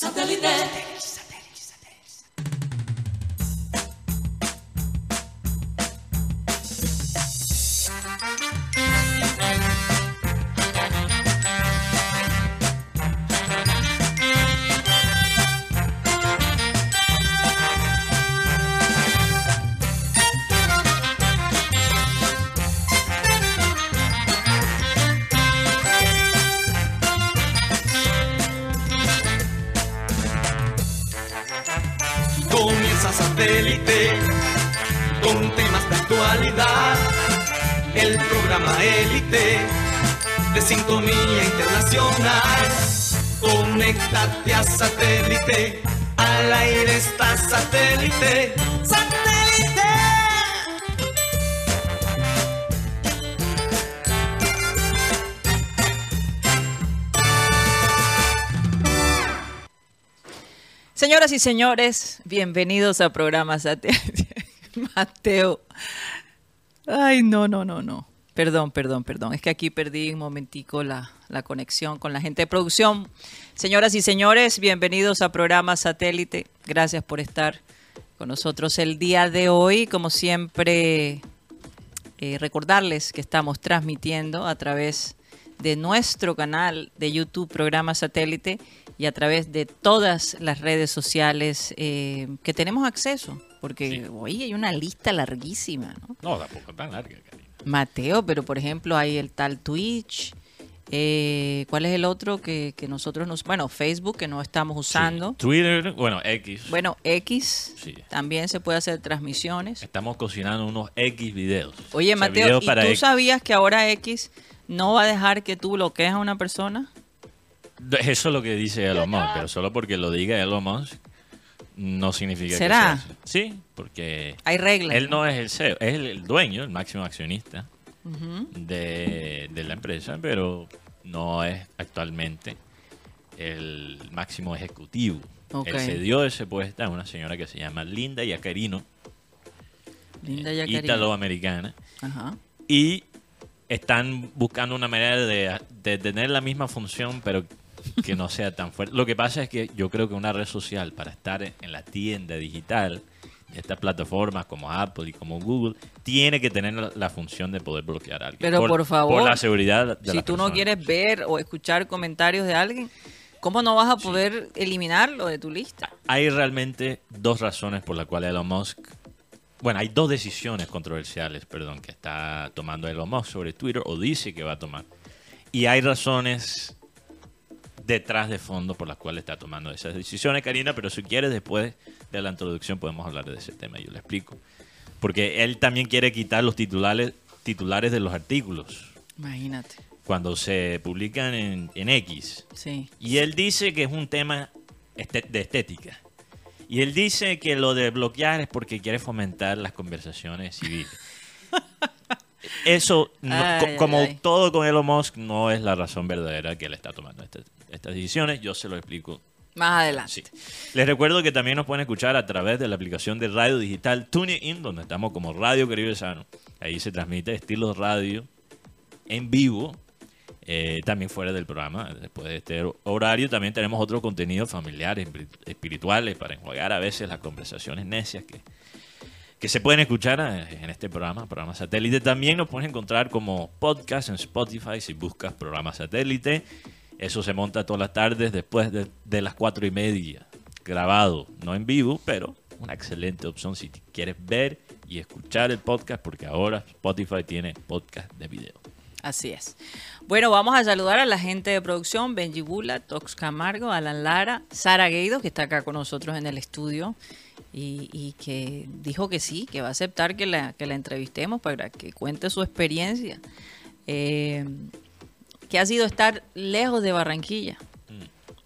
Satellite. Señores, bienvenidos a programa Satélite. Mateo. Ay, no, no, no, no. Perdón, perdón, perdón. Es que aquí perdí un momentico la, la conexión con la gente de producción. Señoras y señores, bienvenidos a programa Satélite. Gracias por estar con nosotros el día de hoy. Como siempre, eh, recordarles que estamos transmitiendo a través de nuestro canal de YouTube, programa Satélite, y a través de todas las redes sociales eh, que tenemos acceso. Porque hoy hay una lista larguísima, ¿no? No, tampoco tan larga, Karina. Mateo, pero por ejemplo hay el tal Twitch. eh, ¿Cuál es el otro que, que nosotros nos... Bueno, Facebook, que no estamos usando. Sí. Twitter, bueno, X. Bueno, X, Sí. también se puede hacer transmisiones. Estamos cocinando unos X videos. Oye, O sea, Mateo, videos ¿y tú X. sabías que ahora X no va a dejar que tú bloquees a una persona? Eso es lo que dice Elon Musk, pero solo porque lo diga Elon Musk no significa ¿Será? que sea. Sí, porque Hay reglas. él no es el CEO, es el, dueño, el máximo accionista de, de la empresa, pero no es actualmente el máximo ejecutivo. Ok. Él cedió ese puesto a una señora que se llama Linda Yacarino, Linda eh, Yacarino. ítalo-americana. Ajá. y están buscando una manera de, de tener la misma función, pero que no sea tan fuerte. Lo que pasa es que yo creo que una red social para estar en la tienda digital, estas plataformas como Apple y como Google, tiene que tener la, la función de poder bloquear a alguien. Pero, por favor, Por la seguridad de si tú no quieres ver o escuchar comentarios de alguien, ¿cómo no vas a poder eliminarlo de tu lista? Hay realmente dos razones por las cuales Elon Musk. Bueno, hay dos decisiones controversiales, perdón, que está tomando Elon Musk sobre Twitter o dice que va a tomar. Y hay razones detrás de fondo por las cuales está tomando esas decisiones, Karina, pero si quieres después de la introducción podemos hablar de ese tema, yo le explico. Porque él también quiere quitar los titulares, titulares de los artículos Imagínate. cuando se publican en, en X. Sí. Y él dice que es un tema este- de estética. Y él dice que lo de bloquear es porque quiere fomentar las conversaciones civiles. Eso, no- Ay, co- ay, como ay. todo con Elon Musk, no es la razón verdadera que él está tomando este- estas decisiones. Yo se lo explico. Más adelante. Sí. Les recuerdo que también nos pueden escuchar a través de la aplicación de radio digital TuneIn, donde estamos como Radio Caribe Sano. Ahí se transmite estilo radio en vivo, eh, también fuera del programa. Después de este horario también tenemos otros contenidos familiares, espiri- espirituales, para enjuagar a veces las conversaciones necias que, que se pueden escuchar eh, en este programa, programa satélite. También nos puedes encontrar como podcast en Spotify si buscas programa satélite. Eso se monta todas las tardes después de, de las cuatro y media, grabado, no en vivo, pero una excelente opción si quieres ver y escuchar el podcast, porque ahora Spotify tiene podcast de video. Así es. Bueno, vamos a saludar a la gente de producción, Benji Bula, Tox Camargo, Alan Lara, Sara Gueido, que está acá con nosotros en el estudio y, y que dijo que sí, que va a aceptar que la, que la entrevistemos para que cuente su experiencia. Eh, que ha sido estar lejos de Barranquilla.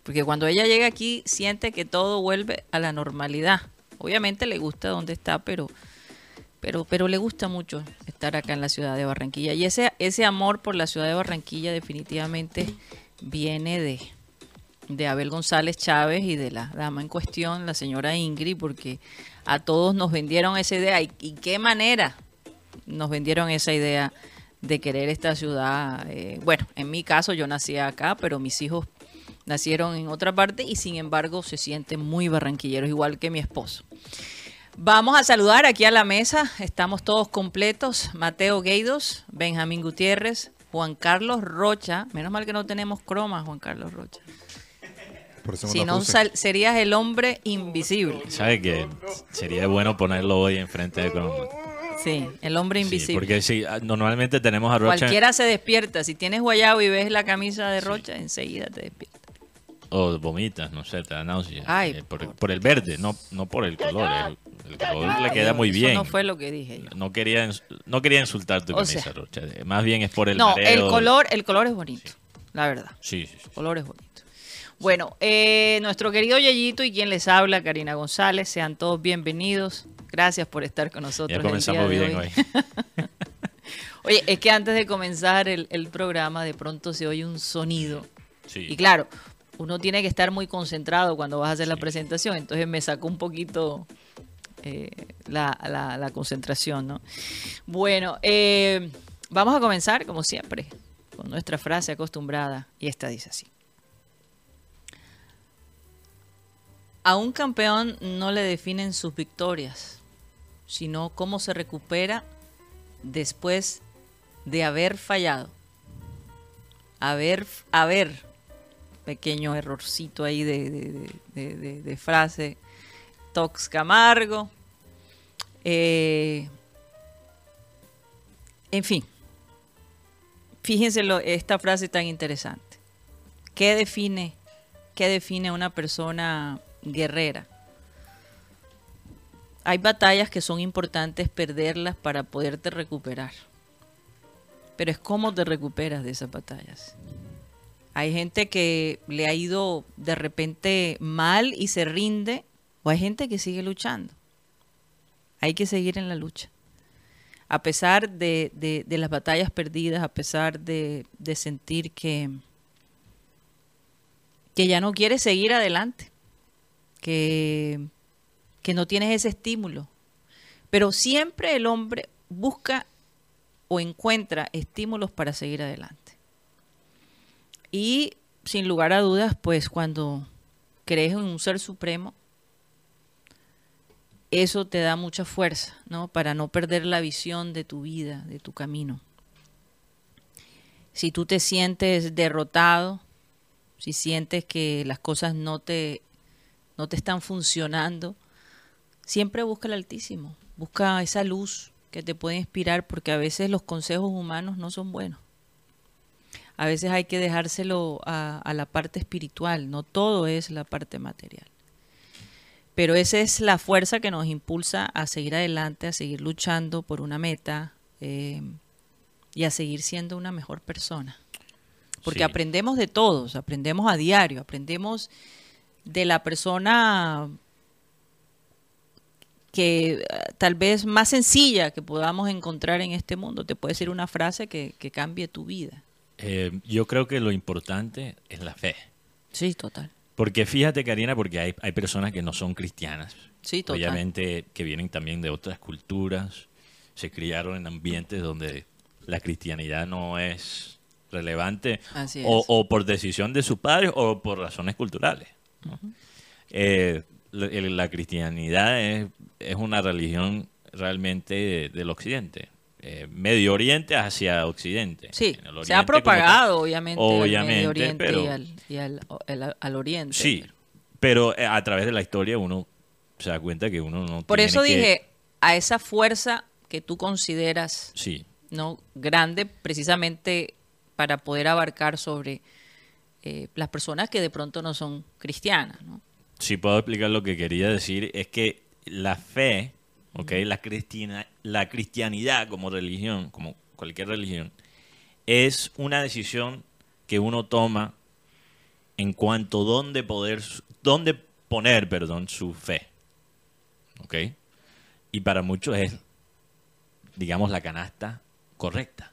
Porque cuando ella llega aquí siente que todo vuelve a la normalidad. Obviamente le gusta donde está, pero pero, pero le gusta mucho estar acá en la ciudad de Barranquilla. Y ese, ese amor por la ciudad de Barranquilla definitivamente viene de, de Abel González Chávez y de la dama en cuestión, la señora Ingrid, porque a todos nos vendieron esa idea. ¿Y, y qué manera nos vendieron esa idea de querer esta ciudad? Eh, bueno, en mi caso yo nací acá, pero mis hijos nacieron en otra parte y sin embargo se sienten muy barranquilleros, igual que mi esposo. Vamos a saludar aquí a la mesa, estamos todos completos, Mateo Gueidos, Benjamín Gutiérrez, Juan Carlos Rocha, menos mal que no tenemos croma, Juan Carlos Rocha. Si no, sal- serías el hombre invisible. ¿Sabe que sería bueno ponerlo hoy enfrente de Chroma? Sí, el hombre Sí, invisible. porque sí, ah, normalmente tenemos a Rocha Cualquiera se despierta. Si tienes guayabo y ves la camisa de Rocha, enseguida te despierta. o vomitas, no sé, te da náusea. Ay, Eh, por, por- por el verde, no, no por el color. El, el color le queda muy Eso bien. no fue lo que dije yo. No quería, no quería insultar tu O camisa, sea, Rocha. Eh, Más bien es por el no, mareo. el color, el color es bonito, la verdad. Sí, sí, sí. El color es bonito. Bueno, eh, nuestro querido Yayito y quien les habla, Karina González, sean todos bienvenidos. Gracias por estar con nosotros. Ya comenzamos bien hoy. hoy. Oye, es que antes de comenzar el, el programa, de pronto se oye un sonido. Sí. Y claro, uno tiene que estar muy concentrado cuando vas a hacer la presentación, entonces me sacó un poquito eh, la, la- la concentración, ¿no? Bueno, eh, vamos a comenzar, como siempre, con nuestra frase acostumbrada, y esta dice así. A un campeón no le definen sus victorias, sino cómo se recupera después de haber fallado. Haber, haber, pequeño errorcito ahí de, frase. Tox Camargo. Eh, en fin. Fíjense lo- esta frase tan interesante. ¿Qué define, qué define una persona guerrera? Hay batallas que son importantes perderlas para poderte recuperar. Pero es cómo te recuperas de esas batallas. Hay gente que le ha ido de repente mal y se rinde, o hay gente que sigue luchando. Hay que seguir en la lucha. A pesar de, de- las batallas perdidas, a pesar de, de sentir que, que ya no quieres seguir adelante, que, que no tienes ese estímulo. Pero siempre el hombre busca o encuentra estímulos para seguir adelante. Y sin lugar a dudas, pues cuando crees en un ser supremo, eso te da mucha fuerza, ¿no? Para no perder la visión de tu vida, de tu camino. Si tú te sientes derrotado, si sientes que las cosas no te, no te están funcionando, siempre busca el Altísimo, busca esa luz que te puede inspirar, porque a veces los consejos humanos no son buenos. A veces hay que dejárselo a, a la parte espiritual, no todo es la parte material. Pero esa es la fuerza que nos impulsa a seguir adelante, a seguir luchando por una meta eh, y a seguir siendo una mejor persona. Porque Sí. aprendemos de todos, aprendemos a diario, aprendemos de la persona que eh, tal vez más sencilla que podamos encontrar en este mundo. Te puede decir una frase que, que cambie tu vida. Eh, yo creo que lo importante es la fe. Sí, total. Porque fíjate, Karina, porque hay, hay personas que no son cristianas. Sí, total. Obviamente que vienen también de otras culturas, se criaron en ambientes donde la cristianidad no es relevante Así o, es. o por decisión de sus padres o por razones culturales. ¿no? Eh, la, cristianidad es, es una religión realmente de- del occidente. eh, Medio Oriente hacia Occidente. Sí, se ha propagado obviamente, Obviamente, al Medio Oriente pero- y, al, y al- al- al Oriente. Sí, pero- pero eh, a través de la historia uno se da cuenta que uno no Por tiene eso que- dije, a esa fuerza que tú consideras Sí, no grande precisamente para poder abarcar sobre eh, las personas que de pronto no son cristianas. ¿no? Si puedo explicar lo que quería decir, es que la fe, ¿ok? la, cristiana, la cristianidad como religión, como cualquier religión, es una decisión que uno toma en cuanto a dónde poder, dónde poner, perdón, su fe, ¿ok? Y para muchos es, digamos, la canasta correcta.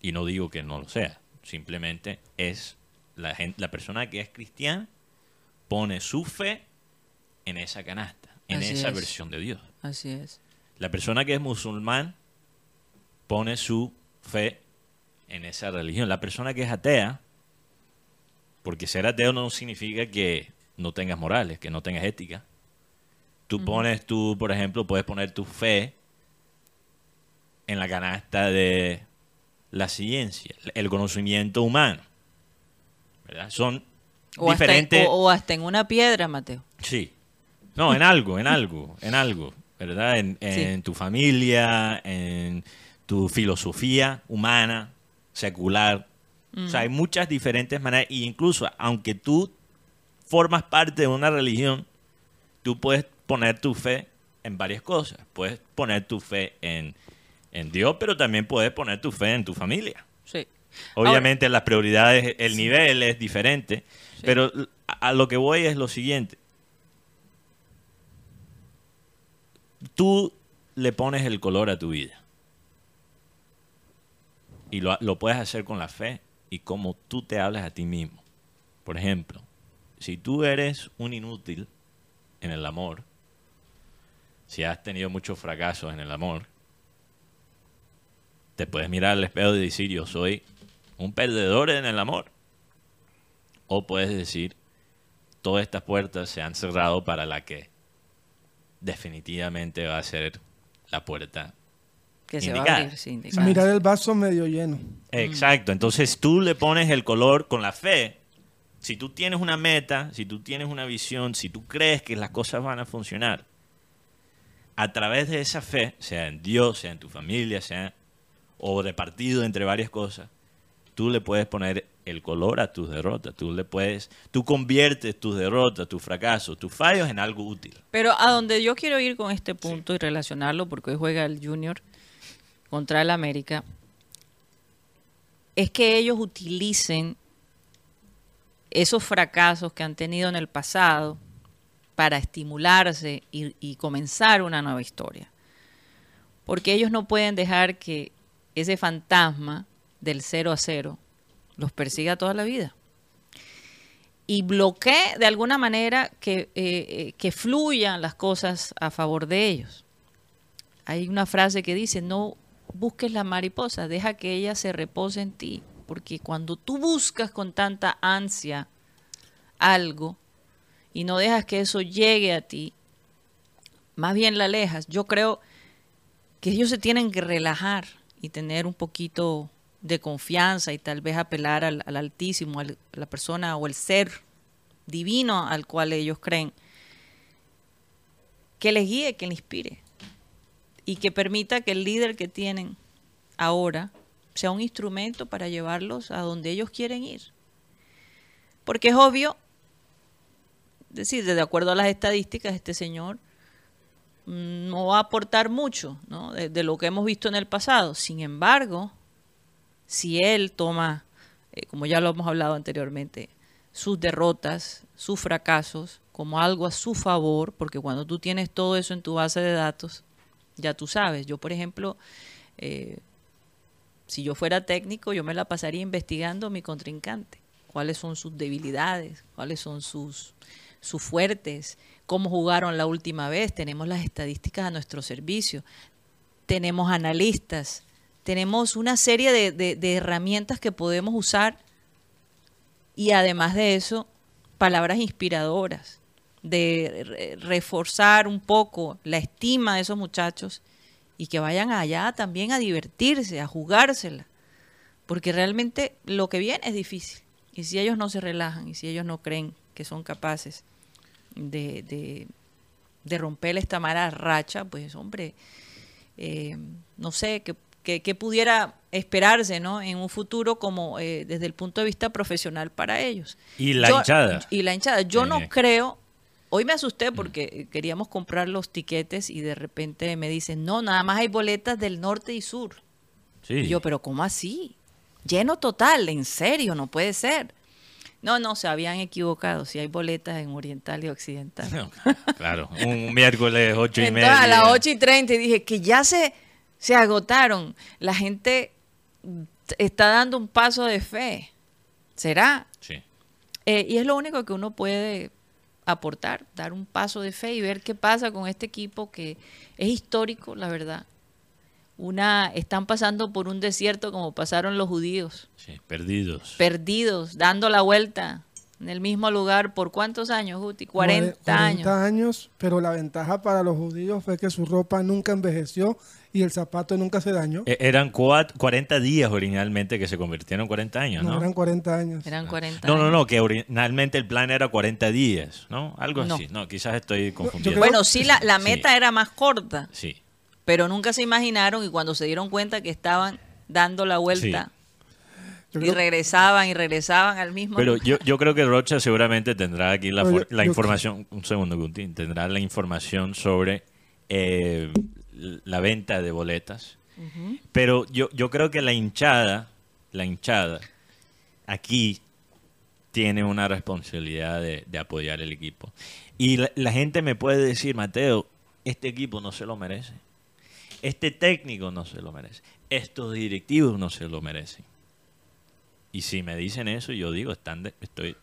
Y no digo que no lo sea, simplemente es la, gen- la persona que es cristiana pone su fe en esa canasta, en Así esa es. versión de Dios. Así es. La persona que es musulmán pone su fe en esa religión. La persona que es atea Porque ser ateo no significa que no tengas morales, que no tengas ética. Tú pones tú, por ejemplo, puedes poner tu fe en la canasta de la ciencia, el conocimiento humano. ¿Verdad? Son O hasta, diferentes. o- o hasta en una piedra, Mateo. Sí. No, en algo, en algo, en algo, ¿verdad? En, en tu familia, en tu filosofía humana, secular. O sea, hay muchas diferentes maneras. E incluso, aunque tú formas parte de una religión, tú puedes poner tu fe en varias cosas. Puedes poner tu fe en, en Dios, pero también puedes poner tu fe en tu familia. Sí. Obviamente las prioridades, el nivel es diferente, pero a, lo que voy es lo siguiente. Tú le pones el color a tu vida. Y lo, lo puedes hacer con la fe y como tú te hablas a ti mismo. Por ejemplo, si tú eres un inútil en el amor, si has tenido muchos fracasos en el amor, te puedes mirar al espejo y decir yo soy un perdedor en el amor. O puedes decir todas estas puertas se han cerrado para la que definitivamente va a ser la puerta. Que se va a abrir, sí, indicada. Mirar el vaso medio lleno. Exacto, entonces tú le pones el color con la fe. Si tú tienes una meta, si tú tienes una visión, si tú crees que las cosas van a funcionar, a través de esa fe, sea en Dios, sea en tu familia, sea o repartido entre varias cosas, tú le puedes poner el color a tus derrotas. Tú le puedes, tú conviertes tus derrotas, tus fracasos, tus fallos en algo útil. Pero a donde yo quiero ir con este punto y relacionarlo, porque hoy juega el Junior contra el América, es que ellos utilicen esos fracasos que han tenido en el pasado para estimularse y, y comenzar una nueva historia. Porque ellos no pueden dejar que ese fantasma del 0 a 0 los persiga toda la vida y bloquee de alguna manera que, eh, eh, que fluyan las cosas a favor de ellos. Hay una frase que dice, no busques la mariposa, deja que ella se repose en ti, porque cuando tú buscas con tanta ansia algo y no dejas que eso llegue a ti, más bien la alejas. Yo creo que ellos se tienen que relajar y tener un poquito de confianza y tal vez apelar al, al Altísimo, al- a la persona o el ser divino al cual ellos creen, que les guíe, que les inspire y que permita que el líder que tienen ahora sea un instrumento para llevarlos a donde ellos quieren ir. Porque es obvio, es decir, de acuerdo a las estadísticas, este señor no va a aportar mucho ¿no? de lo que hemos visto en el pasado. Sin embargo, si él toma, eh, como ya lo hemos hablado anteriormente, sus derrotas, sus fracasos, como algo a su favor, porque cuando tú tienes todo eso en tu base de datos, ya tú sabes. Yo, por ejemplo, eh, si yo fuera técnico, yo me la pasaría investigando a mi contrincante. Cuáles son sus debilidades, cuáles son sus, sus fuertes, cómo jugaron la última vez. Tenemos las estadísticas a nuestro servicio. Tenemos analistas. Tenemos una serie de, de- herramientas que podemos usar y además de eso, palabras inspiradoras, de re- reforzar un poco la estima de esos muchachos y que vayan allá también a divertirse, a jugársela, porque realmente lo que viene es difícil. Y si ellos no se relajan y si ellos no creen que son capaces de, de, de romper esta mala racha, pues hombre, eh, no sé, que, que- que pudiera esperarse ¿no? en un futuro como eh, desde el punto de vista profesional para ellos. Y la Yo- hinchada. Y la hinchada. Yo no Eh. creo, hoy me asusté porque queríamos comprar los tiquetes y de repente me dicen, no, nada más hay boletas del norte y sur. Sí. Y yo, pero ¿cómo así? Lleno total, en serio, no puede ser. No, no, se habían equivocado. Si hay boletas en Oriental y Occidental. No, claro, un miércoles ocho y Entonces, media. a las 8 y 30 y dije que ya se, se agotaron. La gente está dando un paso de fe. ¿Será? Sí. Eh, y es lo único que uno puede aportar, dar un paso de fe y ver qué pasa con este equipo que es histórico, la verdad. Una, están pasando por un desierto como pasaron los judíos, Sí, perdidos. perdidos, dando la vuelta en el mismo lugar por cuántos años, Guti? Cuare- 40 años. 40 años, pero la ventaja para los judíos fue que su ropa nunca envejeció y el zapato nunca se dañó. E- Eran cuat- 40 días originalmente que se convirtieron en 40 años, no, ¿no? eran 40 años. Eran 40 No, no, años. no, que originalmente el plan era 40 días, ¿no? Algo No. así. No, quizás estoy confundiendo. creo- Bueno, sí, la, la Sí. meta era más corta, Sí. pero nunca se imaginaron y cuando se dieron cuenta que estaban dando la vuelta y regresaban y regresaban al mismo Pero yo, yo creo que Rocha seguramente tendrá aquí la, Pero for- yo- la yo- información, un segundo, Guntín, tendrá la información sobre eh, la venta de boletas. Pero yo, yo creo que la hinchada, la hinchada, aquí tiene una responsabilidad de, de apoyar el equipo. Y la, la gente me puede decir, Mateo, este equipo no se lo merece. Este técnico no se lo merece. Estos directivos no se lo merecen. Y si me dicen eso, yo digo, están de- estoy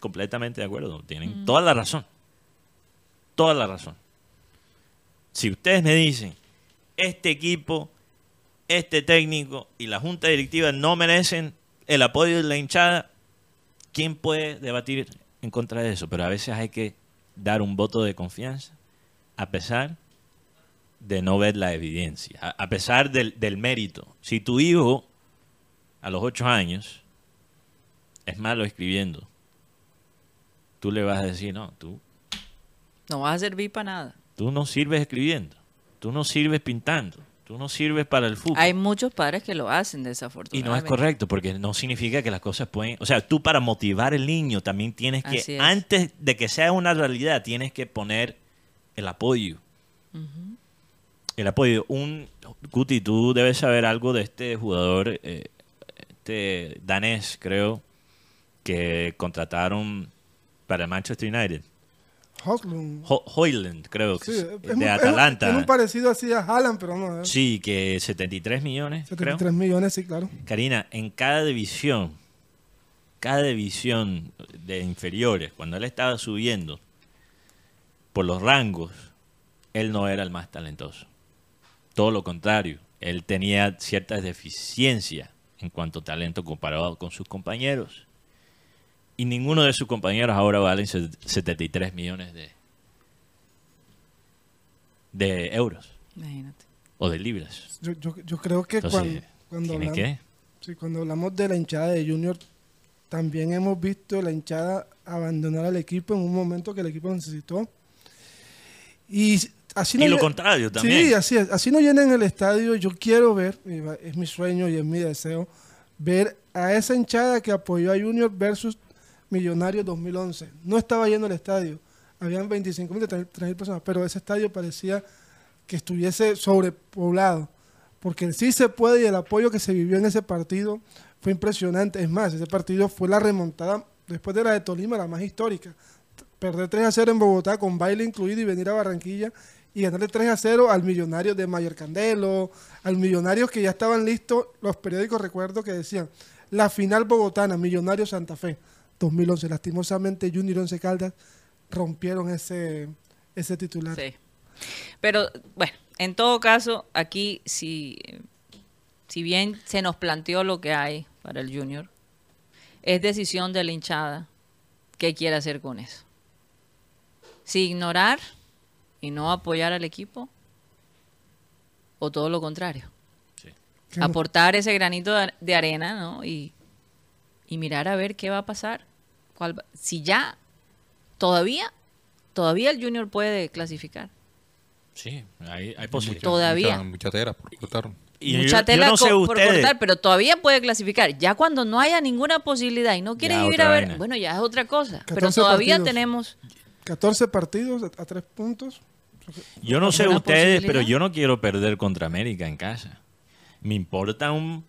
completamente de acuerdo. Tienen toda la razón. Toda la razón. Si ustedes me dicen, este equipo, este técnico y la junta directiva no merecen el apoyo de la hinchada, ¿quién puede debatir en contra de eso? Pero a veces hay que dar un voto de confianza, a pesar de no ver la evidencia, a, pesar del, del mérito. Si tu hijo a los ocho años es malo escribiendo, tú le vas a decir, no, tú, No va a servir para nada. Tú no sirves escribiendo, tú no sirves pintando, tú no sirves para el fútbol. Hay muchos padres que lo hacen, Y desafortunadamente. no es correcto, porque no significa que las cosas pueden... O sea, tú para motivar al niño también tienes que, antes de que sea una realidad, tienes que poner el apoyo. El apoyo. Un, Guti, tú debes saber algo de este jugador, eh, este danés, creo, que contrataron para el Manchester United. Hoglund. Ho- Hoyland, creo que Sí, es, de un- es un- Atalanta. Es un parecido así a Haaland, pero no. Sí, que 73 millones, creo. 73 millones, sí, claro. Karina, en cada división, cada división de inferiores, cuando él estaba subiendo por los rangos, él no era el más talentoso. Todo lo contrario, él tenía ciertas deficiencias en cuanto a talento comparado con sus compañeros. Y ninguno de sus compañeros ahora valen se- 73 millones de, de euros Imagínate. o de libras. Yo, yo, yo creo que Entonces, cuando, cuando, ¿tiene hablamos, que? sí, cuando hablamos de la hinchada de Junior, también hemos visto la hinchada abandonar al equipo en un momento que el equipo necesitó. Y así Y no lo lle- contrario también. Sí, así es. Así no llenen el estadio. Yo quiero ver, y es mi sueño y es mi deseo, ver a esa hinchada que apoyó a Junior versus Millonarios 2011. No estaba yendo al estadio. Habían 25 mil, 30 mil personas, pero ese estadio parecía que estuviese sobrepoblado. Porque sí se puede y el apoyo que se vivió en ese partido fue impresionante. Es más, ese partido fue la remontada después de la de Tolima, la más histórica. Perder 3 a 0 en Bogotá con baile incluido y venir a Barranquilla y ganarle 3 a 0 al millonario de Mayor Candelo, al millonario que ya estaban listos, los periódicos recuerdo que decían, la final bogotana, Millonario Santa Fe, 2011. Lastimosamente Junior Once Caldas rompieron ese, ese titular. Sí. Pero bueno, en todo caso, aquí si, si bien se nos planteó lo que hay para el Junior, es decisión de la hinchada qué quiere hacer con eso. Si ignorar y no apoyar al equipo, o todo lo contrario. No- Aportar ese granito de de arena, ¿no? Y, y mirar a ver qué va a pasar. Cuál va- si ya, todavía, todavía el Junior puede clasificar. Sí, hay, hay posibilidades. Todavía. Mucha, mucha tela por cortar. Y Mucha yo- yo tela no sé por ustedes. cortar, pero todavía puede clasificar. Ya cuando no haya ninguna posibilidad y no quiere Ya, vivir otra a ver, vaina. bueno, ya es otra cosa. Pero 14 todavía partidos. tenemos 14 partidos a, a 3 puntos. Yo no sé ¿Alguna ustedes, pero yo no quiero perder contra América en casa. Me importa un...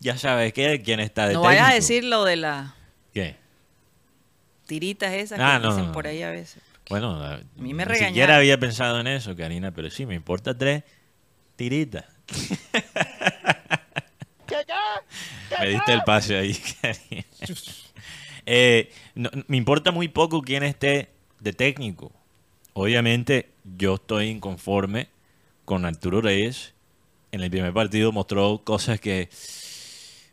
Ya sabes qué, quién está de no vayas a decir lo de las ¿Qué? Tiritas esas Ah, que no, dicen no, por ahí a veces. Bueno, a mí me ni regañaron. siquiera había pensado en eso, Karina, pero sí, me importa tres tiritas. me diste el pase ahí, Karina. Eh, no- me importa muy poco quién esté de técnico. Obviamente, yo estoy inconforme con Arturo Reyes. En el primer partido mostró cosas que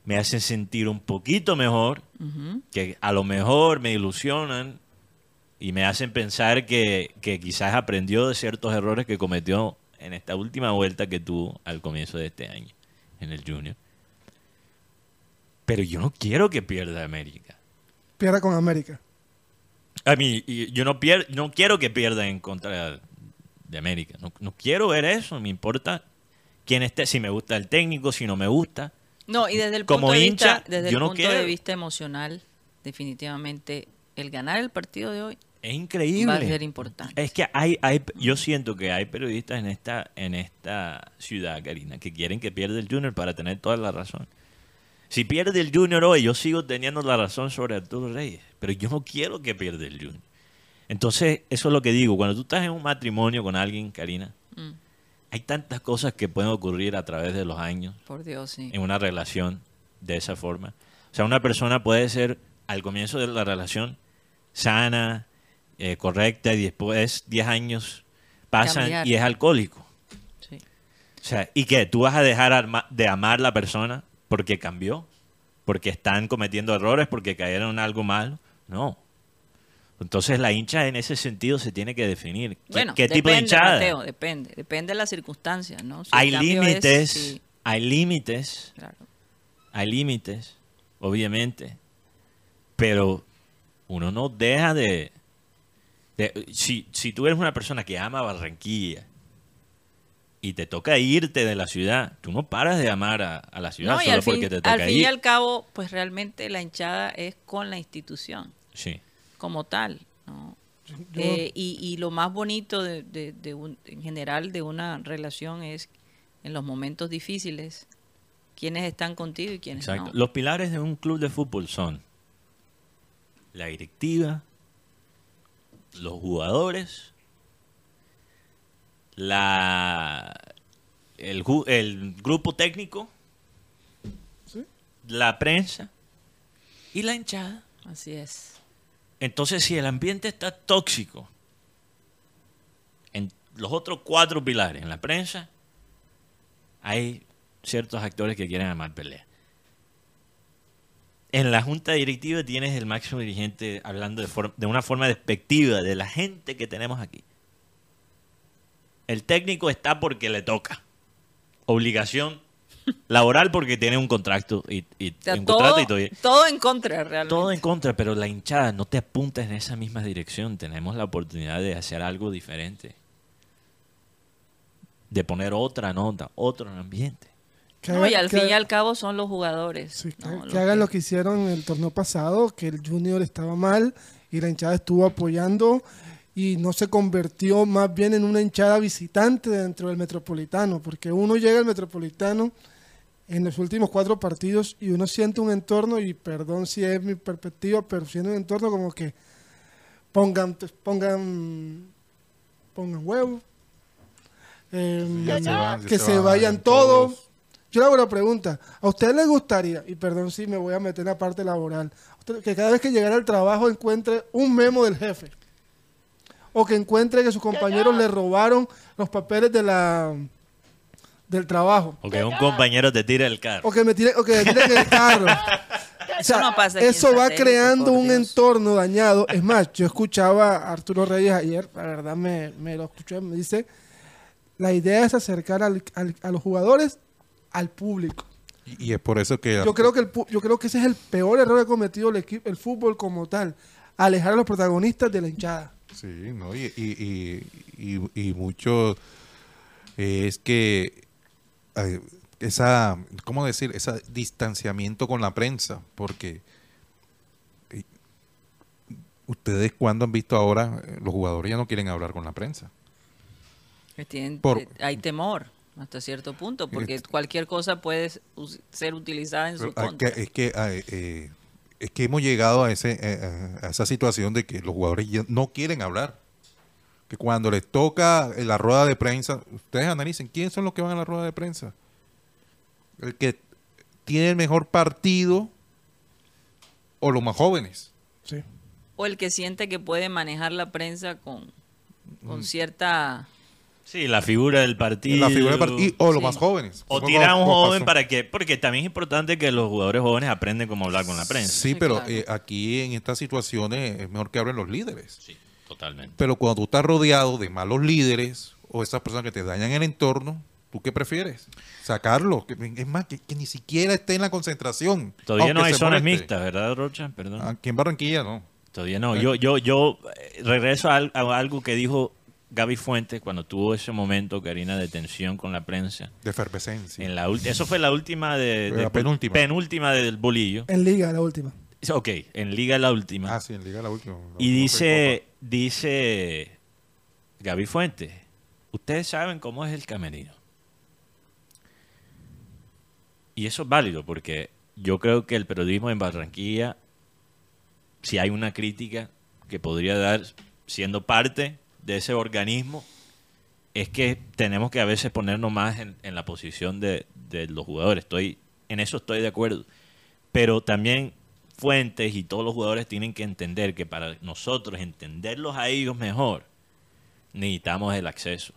me hacen sentir un poquito mejor Que a lo mejor me ilusionan y me hacen pensar que, que quizás aprendió de ciertos errores que cometió en esta última vuelta que tuvo al comienzo de este año en el Junior. Pero yo no quiero que pierda América. Pierda con América. A mí, yo no, pier- no quiero que pierda en contra de América. No, no quiero ver eso. Me importa quién esté, si me gusta el técnico, si no me gusta. No, y desde el Como punto, de, hincha, vista, desde yo el no punto quiero. de vista emocional, definitivamente el ganar el partido de hoy Es increíble. va a ser importante. Es que hay, hay, yo siento que hay periodistas en esta, en esta ciudad, Karina, que quieren que pierda el Junior para tener toda la razón. Si pierde el Junior hoy, yo sigo teniendo la razón sobre Arturo Reyes, pero yo no quiero que pierda el Junior. Entonces, eso es lo que digo. Cuando tú estás en un matrimonio con alguien, Karina, Mm, hay tantas cosas que pueden ocurrir a través de los años por Dios, sí. en una relación de esa forma. O sea, una persona puede ser al comienzo de la relación sana, eh, correcta, y después 10 años pasan Cambiar. y es alcohólico. sí. O sea, ¿y qué? ¿Tú vas a dejar de amar a la persona porque cambió? ¿Porque están cometiendo errores? ¿Porque cayeron en algo malo? No. Entonces la hincha en ese sentido se tiene que definir. ¿Qué, Bueno, qué tipo de hinchada? Mateo, depende. Depende de las circunstancias, ¿no? Si hay límites, sí, hay límites claro. hay límites, obviamente, pero uno no deja de... de- si, si tú eres una persona que ama Barranquilla y te toca irte de la ciudad, tú no paras de amar a, a la ciudad No, solo al fin, porque te al toca fin y ir. al cabo, pues realmente la hinchada es con la institución Sí. Como tal, ¿no? Yo- Eh, y, y lo más bonito de, de- de un- en general de una relación es en los momentos difíciles quiénes están contigo y quiénes Exacto. no. Los pilares de un club de fútbol son la directiva, los jugadores, la el, ju- el grupo técnico, Sí. la prensa y la hinchada. Así es. Entonces, si el ambiente está tóxico en los otros cuatro pilares, en la prensa, hay ciertos actores que quieren armar pelea. En la junta directiva tienes el máximo dirigente hablando de, de una forma despectiva de la gente que tenemos aquí. El técnico está porque le toca. Obligación laboral porque tiene un contrato y, y- O sea, un todo, contrato y todo. todo en contra realmente. Todo en contra, pero la hinchada, no te apuntes en esa misma dirección. Tenemos la oportunidad de hacer algo diferente. De poner otra nota, otro ambiente. Que No, haga- y al fin y al cabo son los jugadores. sí, que, ¿no? que Los hagan que- lo que hicieron en el torneo pasado, que el Junior estaba mal y la hinchada estuvo apoyando y no se convirtió más bien en una hinchada visitante dentro del Metropolitano, porque uno llega al Metropolitano en los últimos cuatro partidos y uno siente un entorno, y perdón si es mi perspectiva, pero siente un entorno como que pongan, pongan, pongan huevos, em, se van, que se se van, vayan todos. todos. Yo le hago una pregunta. ¿A usted le gustaría, y perdón si me voy a meter en la parte laboral, que cada vez que llegara al trabajo encuentre un memo del jefe? O que encuentre que sus compañeros le robaron los papeles de la del trabajo. O que un compañero te tire el carro. O que me tire, o que me tiren el carro. O sea, Eso no pasa eso va satélite, creando un Dios. entorno dañado. Es más, yo escuchaba a Arturo Reyes ayer, la verdad me, me lo escuché, me dice, la idea es acercar al- al- a los jugadores al público. Y, y es por eso que... Yo creo que el, yo creo que ese es el peor error que ha cometido el, equipo, el fútbol como tal, alejar a los protagonistas de la hinchada. Sí, ¿no? Y, y, y, y, y mucho eh, es que eh, esa, ¿cómo decir? Ese distanciamiento con la prensa, porque eh, ustedes cuando han visto ahora, eh, los jugadores ya no quieren hablar con la prensa. tienen- Por- eh, hay temor hasta cierto punto, porque cualquier cosa puede ser utilizada en su ah, contra. es que ah, eh, es que hemos llegado a ese a esa situación de que los jugadores ya no quieren hablar. Que cuando les toca la rueda de prensa, ustedes analicen quiénes son los que van a la rueda de prensa. El que tiene el mejor partido o los más jóvenes. Sí. O el que siente que puede manejar la prensa con, Mm. con cierta Sí, la figura del partido. La figura del partido. O los Sí. más jóvenes. O tirar a un joven pasó. para que. Porque también es importante que los jugadores jóvenes aprenden cómo hablar con la prensa. Sí, Sí, pero claro. eh, aquí en estas situaciones es mejor que hablen los líderes. Sí, totalmente. Pero cuando tú estás rodeado de malos líderes o esas personas que te dañan el entorno, ¿tú qué prefieres? Sacarlo. Que- Es más, que, que ni siquiera esté en la concentración. Todavía no hay zonas moleste. mixtas, ¿verdad, Rocha? Perdón. Aquí en Barranquilla no. Todavía no. Yo, yo, yo eh, regreso a, al- a algo que dijo Gaby Fuentes cuando tuvo ese momento, Karina, de tensión con la prensa. De efervescencia. En la eso fue la última de, La de- penúltima. penúltima del bolillo. En Liga, la última. Ok, en Liga la última. Ah, sí, en Liga la última. y dice, dice Gaby Fuentes, ustedes saben cómo es el camerino. Y eso es válido porque yo creo que el periodismo en Barranquilla, si hay una crítica que podría dar siendo parte de ese organismo, es que tenemos que a veces ponernos más en, en la posición de, de los jugadores. Estoy, en eso estoy de acuerdo. Pero también Fuentes y todos los jugadores tienen que entender que para nosotros entenderlos a ellos mejor, necesitamos el acceso.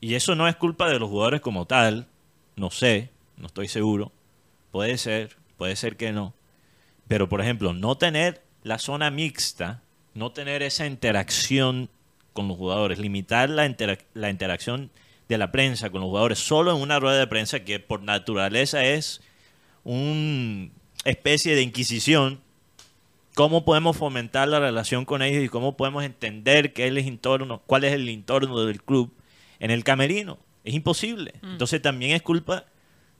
Y eso no es culpa de los jugadores como tal, no sé, no estoy seguro. Puede ser, puede ser que no. Pero, por ejemplo, no tener la zona mixta, no tener esa interacción con los jugadores, limitar la, la interacción de la prensa con los jugadores solo en una rueda de prensa que por naturaleza es una especie de inquisición. ¿Cómo podemos fomentar la relación con ellos y cómo podemos entender qué es el entorno, cuál es el entorno del club en el camerino? Es imposible. Entonces también es culpa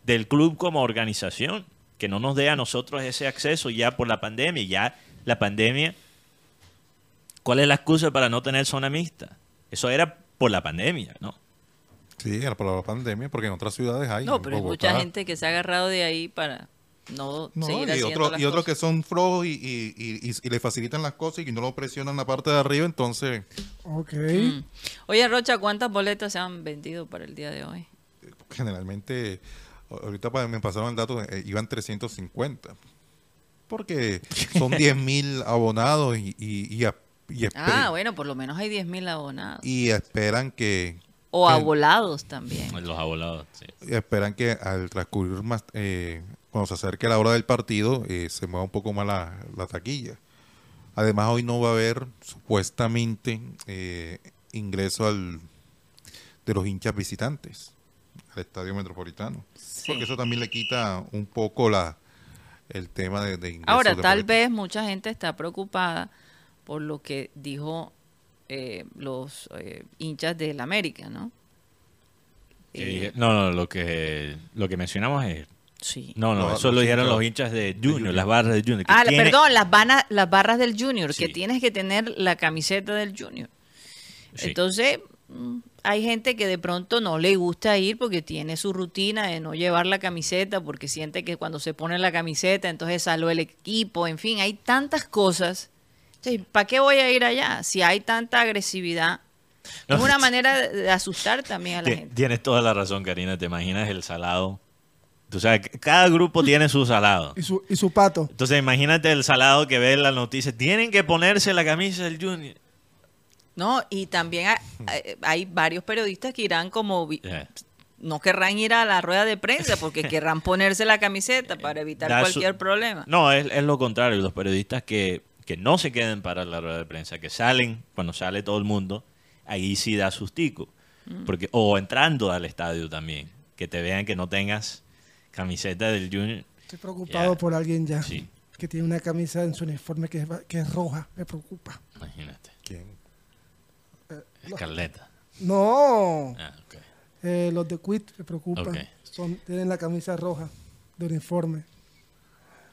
del club como organización, que no nos dé a nosotros ese acceso ya por la pandemia. Ya la pandemia, ¿cuál es la excusa para no tener zona mixta? Eso era por la pandemia, ¿no? Sí, era por la pandemia, porque en otras ciudades hay. No, pero hay mucha gente que se ha agarrado de ahí para no, No, seguir y haciendo otros las y otros cosas. que son flojos y, y, y- y- y le facilitan las cosas y no lo presionan la parte de arriba, entonces Ok. Mm. Oye, Rocha, ¿cuántas boletas se han vendido para el día de hoy? generalmente, ahorita me pasaron el dato, eh, iban 350. Porque son 10.000 abonados y, y, y, a- y espe- Ah, bueno, por lo menos hay 10.000 abonados. y esperan que O abolados también. Los abolados, sí. y esperan que al transcurrir más, eh, cuando se acerque la hora del partido, eh, se mueva un poco más la, la taquilla. Además, hoy no va a haber supuestamente eh, ingreso al, de los hinchas visitantes al estadio metropolitano. Porque eso también le quita un poco la el tema de, de ingresos Ahora, de tal vez mucha gente está preocupada por lo que dijo eh, los eh, hinchas del América, ¿no? Eh, no, no, lo que, lo que mencionamos es... sí. No, no, No, eso los lo dijeron hinchas- los hinchas de Junior, Junior. las barras de Junior. Ah, tiene- perdón, las, vana- las barras del Junior, que tienes que tener la camiseta del Junior. Sí. Entonces, mm, hay gente que de pronto no le gusta ir porque tiene su rutina de no llevar la camiseta, porque siente que cuando se pone la camiseta, entonces saló el equipo, en fin, hay tantas cosas. ¿Para qué voy a ir allá si hay tanta agresividad? No, es una manera de asustar también a la gente. Tienes toda la razón, Karina. ¿Te imaginas el salado? Tú sabes, cada grupo tiene su salado. Y su, y su pato. Entonces, imagínate el salado que ve en la noticia. Tienen que ponerse la camisa del Junior. No, y también hay, varios periodistas que irán como Yeah. no querrán ir a la rueda de prensa porque querrán ponerse la camiseta para evitar Da su- cualquier problema. No, es, es lo contrario. Los periodistas que, que no se queden para la rueda de prensa, que salen cuando sale todo el mundo, ahí sí da sustico. Mm. Porque, o entrando al estadio también. Que te vean que no tengas camiseta del Junior. Estoy preocupado Ya. por alguien ya. Sí. Que tiene una camisa en su uniforme que es, que es roja. Me preocupa. Imagínate. ¿Quién? Escarleta. No. Ah. Eh, los de Quit me preocupan. Son, tienen la camisa roja de uniforme.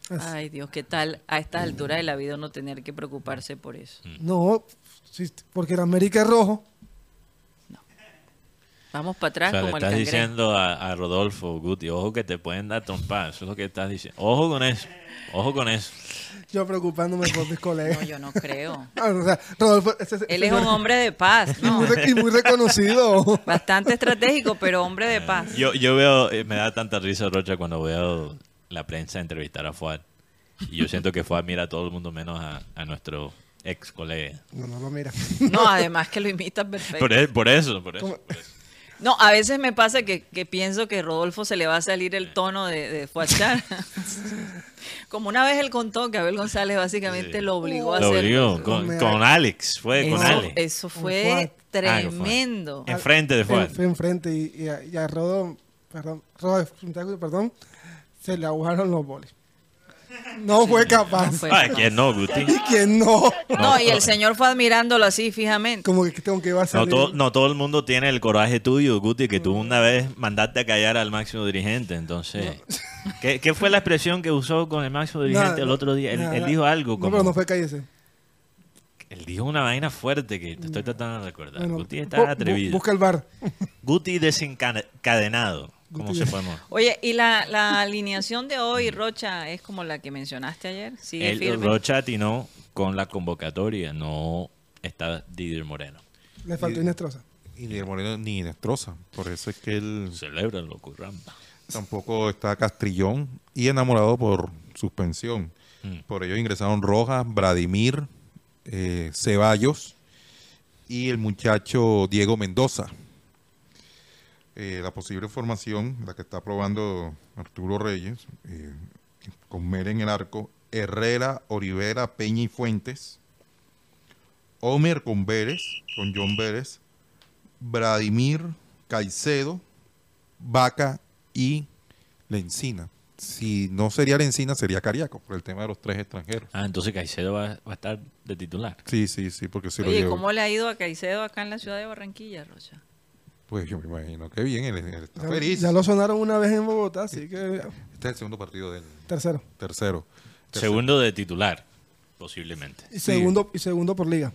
Así- Ay, Dios, ¿qué tal a esta altura de la vida no tener que preocuparse por eso? No, sí, porque el América es rojo. Vamos para atrás O sea, le como el estás cangrejo. diciendo a, a Rodolfo Guti, ojo que te pueden dar trompas. Eso es lo que estás diciendo. Ojo con eso. Ojo con eso. Yo preocupándome por mis colegas. No, yo no creo. Ah, o sea, Rodolfo, ese- ese Él es señor- un hombre de paz, y muy, re- y muy reconocido. Bastante estratégico, pero hombre de paz. Yo, yo veo, eh, me da tanta risa, Rocha, cuando veo la prensa entrevistar a Fuad. Y yo siento que Fuad mira a todo el mundo menos a, a nuestro ex colega. No, no lo mira. No, además que lo imita perfecto. Por, e- por eso, por eso. Por eso. No, a veces me pasa que, que pienso que Rodolfo se le va a salir el tono de, de Fuachar. Como una vez él contó que Abel González básicamente Sí. lo obligó a Lo hacer. obligó, con, Alex, fue con Alex. eso fue tremendo. Enfrente de Fuad. fue enfrente y, y a, y a Rodo, perdón, Rodo, perdón, se le agujaron los boles. No fue capaz. No fue. ¿quién no, Guti? ¿Y quién no? No, y el señor fue admirándolo así fijamente. Como que tengo que va a No salir. todo, no todo el mundo tiene el coraje tuyo, Guti, que tú una vez mandaste a callar al máximo dirigente. Entonces, ¿qué, qué fue la expresión que usó con el máximo dirigente Nada, el otro día? Él, nada. él dijo algo No, como... pero no fue cállese. Él dijo una vaina fuerte que te estoy tratando de recordar. Bueno, Guti está bu- atrevido. Busca el bar. Guti desencadenado. ¿Cómo Guti se podemos...? Oye, ¿y la, la alineación de hoy, Rocha, es como la que mencionaste ayer? ¿Sigue El firme? Rocha atinó con la convocatoria, no está Didier Moreno. Le faltó Inestrosa. Y Guillermo Moreno ni destroza. Por eso es que él Celébralo, curramba. tampoco está castrillón y enamorado por suspensión. Mm. Por ello ingresaron Rojas, Vladimir, eh, Ceballos y el muchacho Diego Mendoza. Eh, la posible formación, la que está probando Arturo Reyes, eh, con Mere en el arco, Herrera, Olivera, Peña y Fuentes, Homer con Vélez, con John Vélez, Vladimir, Caicedo, Vaca y Lencina. Si no sería Lencina, sería Cariaco, por el tema de los tres extranjeros. Ah, entonces Caicedo va, va a estar de titular. Sí, sí, sí, porque se lo Oye, llevo. ¿cómo le ha ido a Caicedo acá en la ciudad de Barranquilla, Rocha? Pues yo me imagino que bien, él, él está Ya, feliz. ya lo sonaron una vez en Bogotá, así que Este es el segundo partido del tercero. tercero. Tercero. Segundo de titular, posiblemente. Y segundo, y segundo por liga.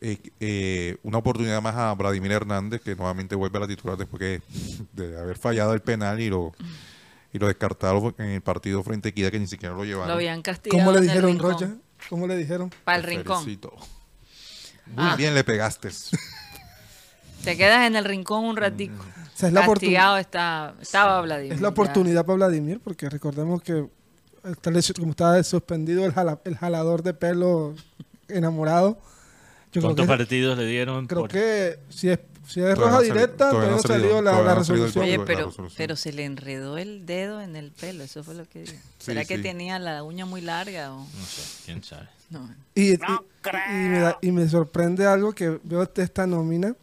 Eh, eh, una oportunidad más a Vladimir Hernández, que nuevamente vuelve a la titular después que, de haber fallado el penal y lo, y lo descartaron en el partido frente a Equidad, que ni siquiera lo llevaron. Lo habían castigado. ¿Cómo le dijeron. Rocha? ¿Cómo le dijeron? Para el rincón. felicito. Muy Ah. bien le pegaste. Te quedas en el rincón un ratico. O sea, es la, Castigado está, estaba Vladimir. es la ya. oportunidad para Vladimir, porque recordemos que como estaba suspendido el, jala- el jalador de pelo enamorado. Yo creo ¿Cuántos que, partidos le dieron? creo por- que si es, si es roja no ha salido- directa, todavía no ha salido- la, resolución. Oye, la pero, resolución. pero se le enredó el dedo en el pelo, eso fue lo que dijo. ¿Será Sí, que sí. tenía la uña muy larga o No sé, quién sabe. no? Y, y- y me da- y me sorprende algo que veo de esta nómina,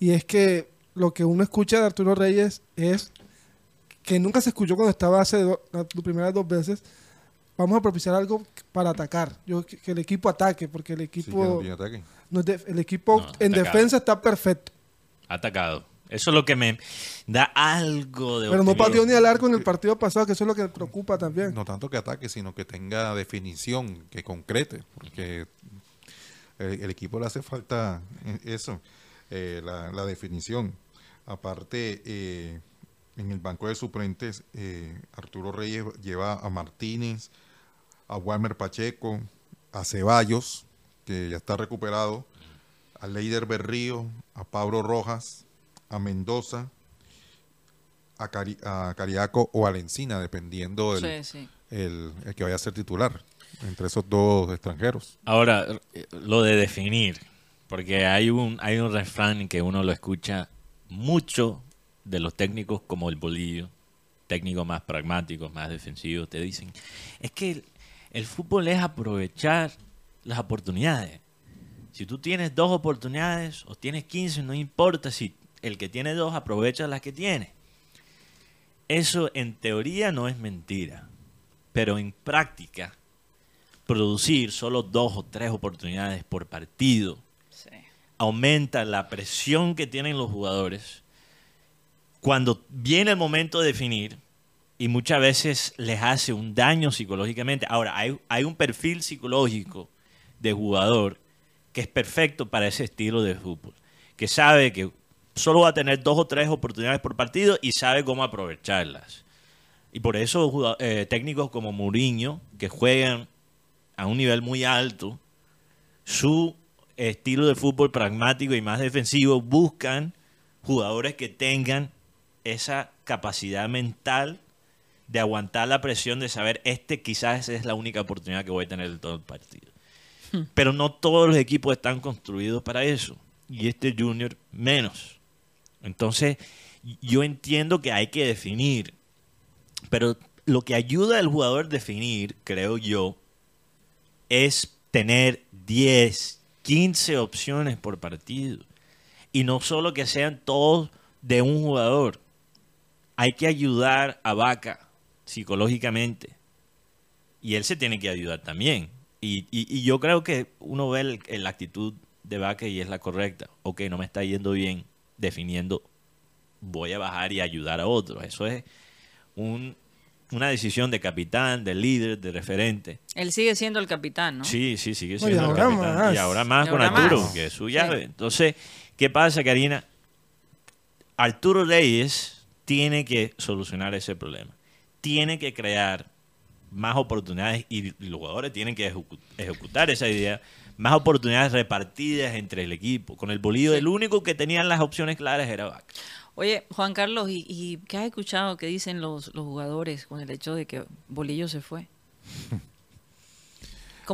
y es que lo que uno escucha de Arturo Reyes es que nunca se escuchó cuando estaba hace do- las primeras dos veces. Vamos a propiciar algo para atacar. Yo que, que el equipo ataque, porque el equipo, no el equipo No, en atacado. defensa está perfecto, Atacado. Eso es lo que me da algo de pero no pateó ni al arco en el partido pasado, que eso es lo que preocupa también. No tanto que ataque, sino que tenga definición, que concrete, porque el, el equipo le hace falta eh, eso, eh, la, la definición. Aparte, eh, en el banco de suplentes, eh, Arturo Reyes lleva a Martínez, a Walmer Pacheco, a Ceballos, que ya está recuperado, a Leider Berrío, a Pablo Rojas, a Mendoza, a, Cari- a Cariaco o a Lencina, dependiendo del, Sí, sí. el, el que vaya a ser titular entre esos dos extranjeros. Ahora, lo de definir, porque hay un, hay un refrán que uno lo escucha mucho de los técnicos como el Bolillo, técnicos más pragmáticos, más defensivos, te dicen, es que el, el fútbol es aprovechar las oportunidades. Si tú tienes dos oportunidades o tienes 15, no importa si el que tiene dos aprovecha las que tiene. Eso en teoría no es mentira, pero en práctica producir solo dos o tres oportunidades por partido sí. aumenta la presión que tienen los jugadores cuando viene el momento de definir y muchas veces les hace un daño psicológicamente. Ahora, hay, hay un perfil psicológico de jugador que es perfecto para ese estilo de fútbol, que sabe que solo va a tener dos o tres oportunidades por partido y sabe cómo aprovecharlas. Y por eso eh, técnicos como Mourinho, que juegan a un nivel muy alto, su estilo de fútbol pragmático y más defensivo buscan jugadores que tengan esa capacidad mental de aguantar la presión de saber este quizás es la única oportunidad que voy a tener de todo el partido. Pero no todos los equipos están construidos para eso. Y este Junior menos. Entonces, yo entiendo que hay que definir, pero lo que ayuda al jugador a definir, creo yo, es tener 10, 15 opciones por partido. Y no solo que sean todos de un jugador. Hay que ayudar a Vaca psicológicamente. Y él se tiene que ayudar también. Y, y- y yo creo que uno ve el- el- la actitud de Vaca y es la correcta. Ok, no me está yendo bien definiendo, voy a bajar y ayudar a otros. Eso es un- una decisión de capitán, de líder, de referente. Él sigue siendo el capitán, ¿no? Sí, sí, sigue siendo el capitán. más. Y ahora más Y con Arturo, más. que es su Sí. llave. Entonces, ¿qué pasa, Karina? Arturo Reyes tiene que solucionar ese problema. Tiene que crear más oportunidades y los jugadores tienen que ejecu- ejecutar esa idea. Más oportunidades repartidas entre el equipo. Con el bolillo, el único que tenían las opciones claras era Vaca. Oye, Juan Carlos, ¿y, y qué has escuchado que dicen los, los jugadores con el hecho de que Bolillo se fue?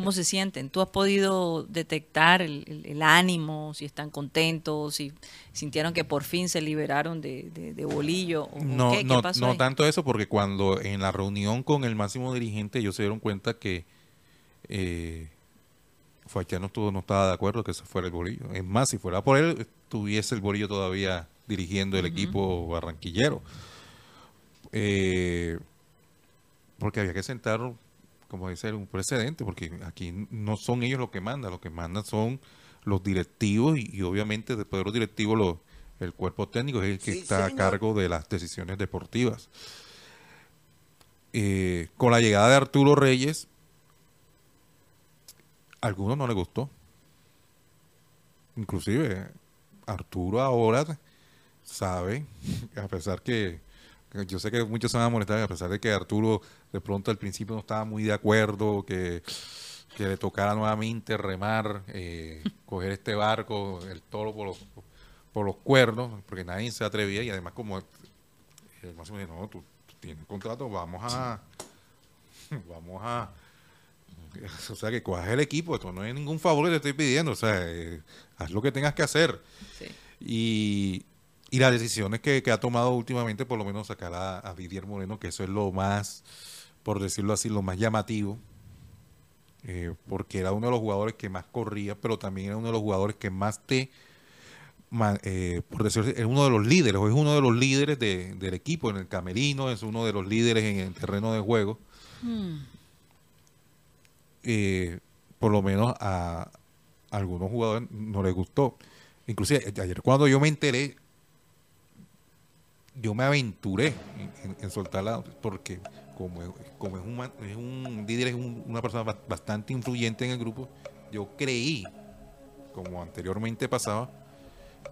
¿Cómo se sienten? ¿Tú has podido detectar el, el- el ánimo, si están contentos, si sintieron que por fin se liberaron de, de- de Bolillo? ¿O- o No, qué, ¿Qué no, pasó no tanto eso, porque cuando en la reunión con el máximo dirigente ellos se dieron cuenta que eh, no, estuvo- no estaba de acuerdo que se fuera el bolillo. Es más, si fuera por él, estuviese el bolillo todavía dirigiendo el equipo barranquillero. Eh, porque había que sentar, como dice, un precedente, porque aquí no son ellos los que mandan, los que mandan son los directivos y, y obviamente después de los directivos los, el cuerpo técnico es el que está a cargo de las decisiones deportivas. Eh, con la llegada de Arturo Reyes, a algunos no les gustó. Inclusive Arturo ahora sabe, a pesar que yo sé que muchos se van a molestar, a pesar de que Arturo de pronto al principio no estaba muy de acuerdo, que, que le tocara nuevamente remar, eh, coger este barco, el toro por los, por los cuernos, porque nadie se atrevía y además como el máximo dijo, no, tú, tú tienes contrato, vamos a, vamos a, o sea, que cojas el equipo, esto no es ningún favor que te estoy pidiendo, o sea, eh, haz lo que tengas que hacer. Sí. Y, y las decisiones que, que ha tomado últimamente, por lo menos sacar a, a Didier Moreno, que eso es lo más, por decirlo así, lo más llamativo, eh, porque era uno de los jugadores que más corría, pero también era uno de los jugadores que más te, eh, por decirlo así, es uno de los líderes, o es uno de los líderes de- del equipo en el camerino, es uno de los líderes en el terreno de juego. Eh, por lo menos a, a algunos jugadores no les gustó. Inclusive ayer cuando yo me enteré, yo me aventuré en, en- soltarla porque como, como es, un, es líder, es un- una persona ba- bastante influyente en el grupo, yo creí, como anteriormente pasaba,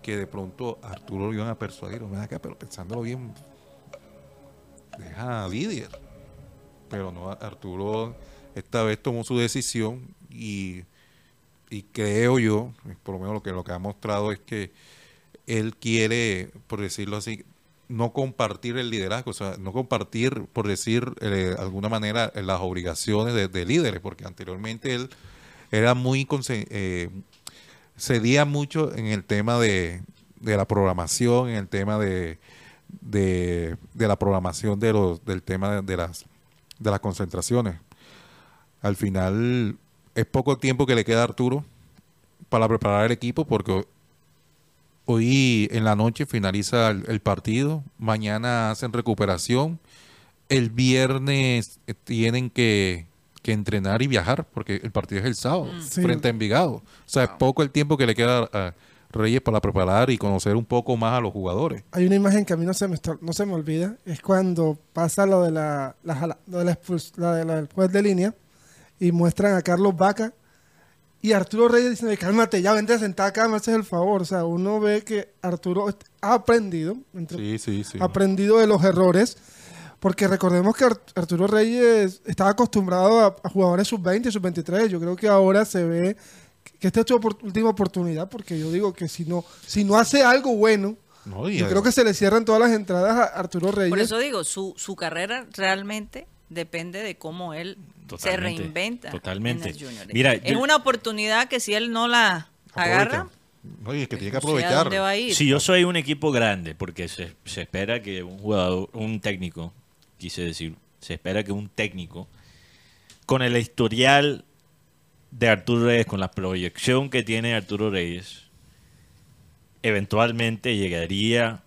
que de pronto Arturo lo iban a persuadir, ven acá, pero pensándolo bien, deja a Didier. Pero no, Arturo esta vez tomó su decisión y, y creo yo, por lo menos lo que, lo que ha mostrado es que él quiere, por decirlo así, no compartir el liderazgo, o sea, no compartir, por decir eh, de alguna manera, las obligaciones de, de líderes, porque anteriormente él era muy eh, cedía mucho en el tema de, de la programación, en el tema de, de, la programación de los, del tema de, de las de las concentraciones. Al final es poco tiempo que le queda a Arturo para preparar el equipo porque hoy en la noche finaliza el, el partido, mañana hacen recuperación, el viernes eh, tienen que, que entrenar y viajar porque el partido es el sábado Sí. frente a Envigado. O sea, es poco el tiempo que le queda a Reyes para preparar y conocer un poco más a los jugadores. Hay una imagen que a mí no se me, no se me olvida. Es cuando pasa lo de la, la, jala- lo de la expuls- la de la- del juez de línea y muestran a Carlos Vaca y Arturo Reyes diciendo, cálmate, ya vente a sentar acá, me haces el favor. O sea, uno ve que Arturo ha aprendido, entre- Sí, sí, sí. ha aprendido de los errores. Porque recordemos que Ar- Arturo Reyes estaba acostumbrado a, a jugadores sub-20 y sub-23. Yo creo que ahora se ve que esta es su opor- última oportunidad. Porque yo digo que si no, si no hace algo bueno, No, yo creo que se le cierran todas las entradas a Arturo Reyes. Por eso digo, su, su carrera realmente depende de cómo él se reinventa. totalmente. en el Junior. Mira, es yo- una oportunidad que si él no la agarra, Oye, que tiene que aprovechar. dónde va a ir. Si yo soy un equipo grande, porque se, se espera que un jugador, un técnico, quise decir, se espera que un técnico, con el historial de Arturo Reyes, con la proyección que tiene Arturo Reyes, eventualmente llegaría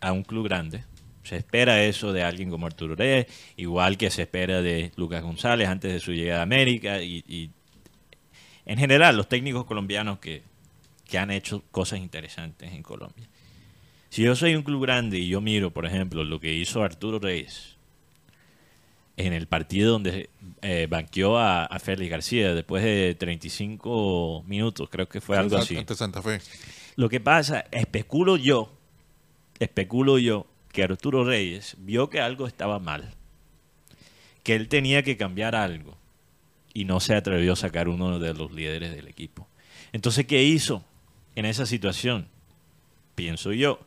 a un club grande. Se espera eso de alguien como Arturo Reyes, igual que se espera de Lucas González antes de su llegada a América y, y en general los técnicos colombianos que, que han hecho cosas interesantes en Colombia. Si yo soy un club grande y yo miro, por ejemplo, lo que hizo Arturo Reyes en el partido donde eh, banqueó a, a Félix García después de 35 minutos, creo que fue algo así. Ante Santa Fe. Lo que pasa, especulo yo, especulo yo, que Arturo Reyes vio que algo estaba mal, que él tenía que cambiar algo y no se atrevió a sacar uno de los líderes del equipo. Entonces, ¿qué hizo en esa situación? Pienso yo,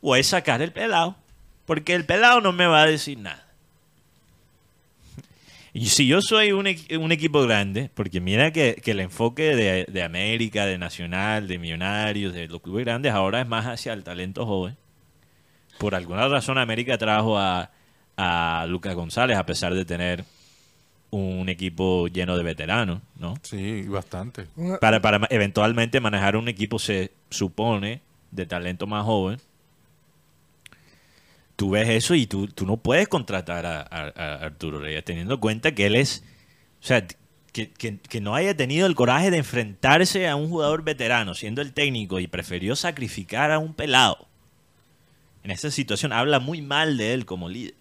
voy a sacar el pelado, porque el pelado no me va a decir nada. Y si yo soy un, equi- un equipo grande, porque mira que, que el enfoque de, de América, de Nacional, de Millonarios, de los clubes grandes, ahora es más hacia el talento joven. Por alguna razón América trajo a, a Lucas González, a pesar de tener un equipo lleno de veteranos, ¿no? Sí, bastante. Para, para eventualmente manejar un equipo, se supone, de talento más joven. Tú ves eso y tú, tú no puedes contratar a, a- a Arturo Reyes, teniendo en cuenta que él es. O sea, que, que- que no haya tenido el coraje de enfrentarse a un jugador veterano, siendo el técnico, y prefirió sacrificar a un pelado. En esa situación habla muy mal de él como líder.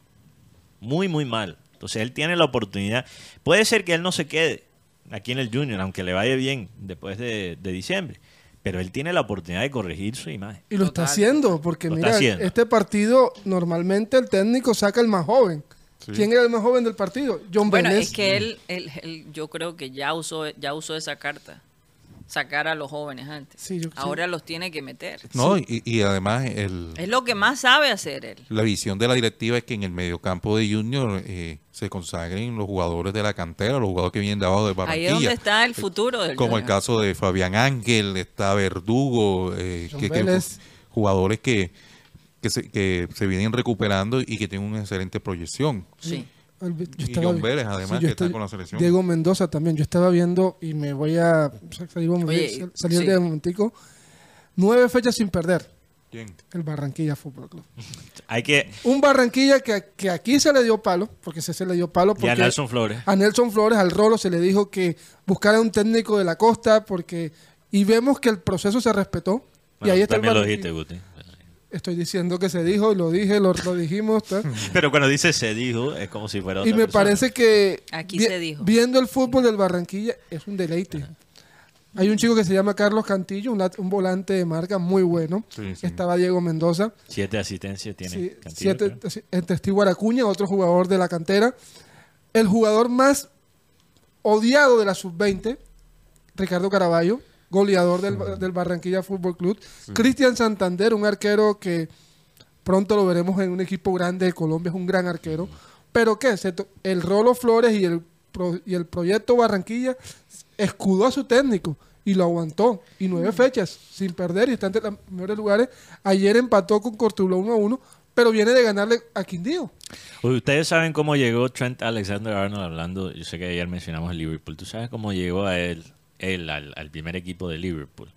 Muy, muy mal. Entonces él tiene la oportunidad. Puede ser que él no se quede aquí en el Junior, aunque le vaya bien después de, de diciembre. Pero él tiene la oportunidad de corregir su imagen. Y lo está haciendo, porque Lo mira, haciendo. este partido normalmente el técnico saca el más joven. Sí. ¿Quién era el más joven del partido? John Bueno, Vélez. es que él, él- él- yo creo que ya usó, ya usó esa carta. Sacar a los jóvenes antes. Sí, yo- sí. Ahora los tiene que meter. No, y, y además el, Es lo que más sabe hacer él. la visión de la directiva es que en el mediocampo de Junior eh, se consagren los jugadores de la cantera, los jugadores que vienen de abajo de Ahí Barranquilla. es donde está el futuro del Como el caso de Fabián Ángel, está Verdugo, eh, que, jugadores que, que, se, que se vienen recuperando y que tienen una excelente proyección. Sí. El- Y John Vélez, además, yo que está estoy- con la selección. Diego Mendoza también. Yo estaba viendo y me voy a salir, un- Oye, salir sí. de un momentico. Nueve fechas sin perder. ¿Quién? El Barranquilla Fútbol Club. Hay que. Un Barranquilla que, que aquí se le dio palo, porque se, se le dio palo porque Nelson Flores. a Nelson Flores, al Rolo, se le dijo que buscara un técnico de la costa, porque y vemos que el proceso se respetó. y ahí está el también lo Barranquilla. dijiste, Guti. Estoy diciendo que se dijo, lo dije, lo, lo dijimos. Pero cuando dice se dijo, es como si fuera Y otra me persona. parece que Aquí vi- se dijo. viendo el fútbol del Barranquilla es un deleite. Hay un chico que se llama Carlos Cantillo, un, un volante de marca muy bueno. Sí, sí. Estaba Diego Mendoza. Siete asistencias tiene Sí, Cantillo, siete, creo. el testigo Aracuña, otro jugador de la cantera. El jugador más odiado de la sub-20, Ricardo Caraballo, goleador del, del Barranquilla Fútbol Club. Cristian Santander, un arquero que pronto lo veremos en un equipo grande de Colombia, es un gran arquero. Pero to- el Rolo Flores y el, pro- y el proyecto Barranquilla escudó a su técnico y lo aguantó. Y nueve fechas sin perder y está entre los mejores lugares. Ayer empató con Cortuluá 1 a 1, pero viene de ganarle a Quindío. Ustedes saben cómo llegó Trent Alexander Arnold hablando. Yo sé que ayer mencionamos el Liverpool. ¿Tú sabes cómo llegó a él, él al, al primer equipo de Liverpool?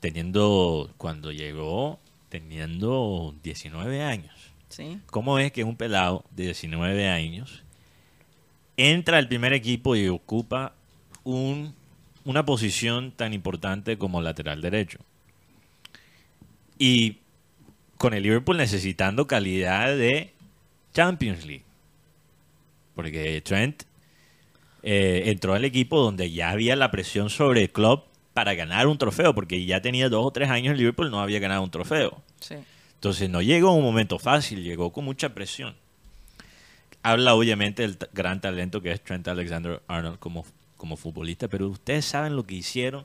Teniendo, cuando llegó, teniendo 19 años. Sí. ¿Cómo es que un pelado de 19 años entra al primer equipo y ocupa un, una posición tan importante como lateral derecho? Y con el Liverpool necesitando calidad de Champions League. Porque Trent eh, entró al equipo donde ya había la presión sobre el club para ganar un trofeo, porque ya tenía dos o tres años en Liverpool, no había ganado un trofeo. Sí. Entonces no llegó en un momento fácil, llegó con mucha presión. Habla obviamente del gran talento que es Trent Alexander Arnold como, como futbolista, pero ustedes saben lo que hicieron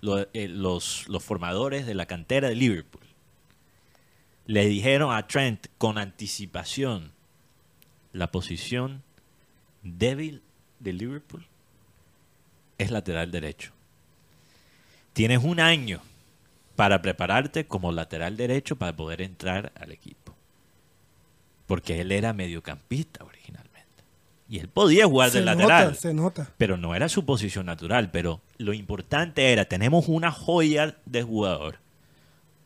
lo- eh, los, los formadores de la cantera de Liverpool. Le dijeron a Trent con anticipación la posición débil de Liverpool es lateral derecho. tienes un año para prepararte como lateral derecho para poder entrar al equipo. Porque él era mediocampista originalmente. Y él podía jugar de se lateral. nota, se nota. pero no era su posición natural. Pero lo importante era, tenemos una joya de jugador.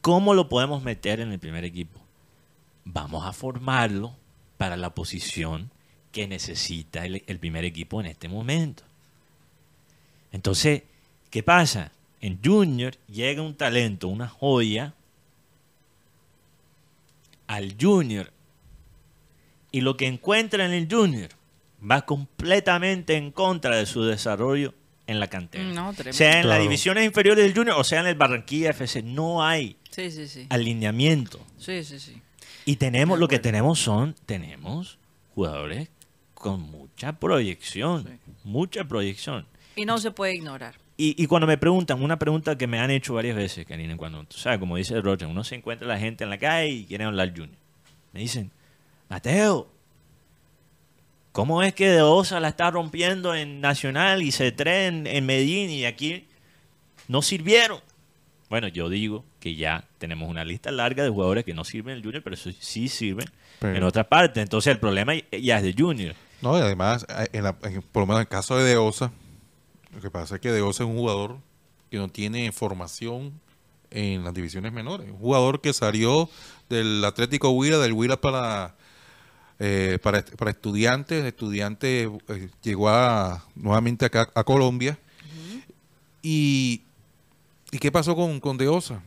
¿Cómo lo podemos meter en el primer equipo? Vamos a formarlo para la posición que necesita el, el primer equipo en este momento. Entonces, ¿qué pasa? En Junior llega un talento, una joya, al Junior. Y lo que encuentra en el Junior va completamente en contra de su desarrollo en la cantera. No, sea en las divisiones inferiores del Junior o sea en el Barranquilla FC. No hay Sí, sí, sí. alineamiento. Sí, sí, sí. Y tenemos, lo que tenemos son, tenemos jugadores con mucha proyección. Sí. Mucha proyección. Y no se puede ignorar. Y, y cuando me preguntan, una pregunta que me han hecho varias veces, Karina, cuando, tú sabes, como dice Roger, uno se encuentra la gente en la calle y quieren hablar Junior. Me dicen, Mateo, ¿cómo es que De Osa la está rompiendo en Nacional y se en, en Medellín y aquí no sirvieron? Bueno, yo digo que ya tenemos una lista larga de jugadores que no sirven en el Junior, pero eso sí sirven Pero- en otras partes. Entonces el problema ya es de Junior. No, y además, eh, en la- en- por lo menos en el caso de Deosa, lo que pasa es que Deosa es un jugador que no tiene formación en las divisiones menores. Un jugador que salió del Atlético Huila, del Huila para, eh, para, est- para estudiantes. Estudiante eh, llegó a- nuevamente acá a Colombia. y, ¿Y qué pasó con, con Deosa?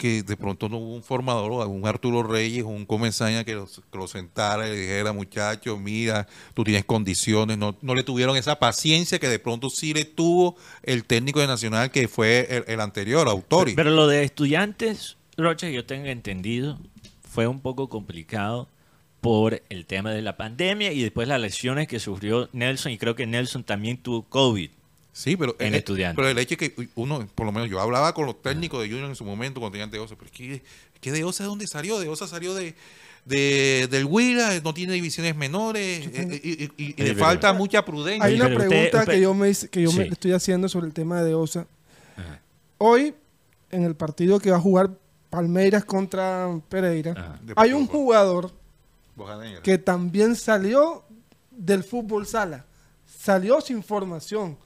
Que de pronto no hubo un formador, un Arturo Reyes, un Comenzaña que que lo sentara y le dijera, muchacho, mira, tú tienes condiciones, no, no le tuvieron esa paciencia que de pronto sí le tuvo el técnico de Nacional que fue el, anterior, Autori. Pero lo de estudiantes, Rocha, yo tengo entendido, fue un poco complicado por el tema de la pandemia y después las lesiones que sufrió Nelson y creo que Nelson también tuvo COVID. Sí, pero En el, estudiante. pero el hecho es que uno, por lo menos yo hablaba con los técnicos de Junior en su momento cuando tenían de Osa, pero es que, es que de Osa de dónde salió, de Osa salió de, de del Huila, no tiene divisiones menores eh, y, y- y- y le pero- falta mucha prudencia. Hay una pregunta usted- que yo me hice- que yo me estoy haciendo sobre el tema de Osa. Ajá. Hoy, en el partido que va a jugar Palmeiras contra Pereira, Ajá. hay un jugador Bojanera. que también salió del fútbol sala. Salió sin formación.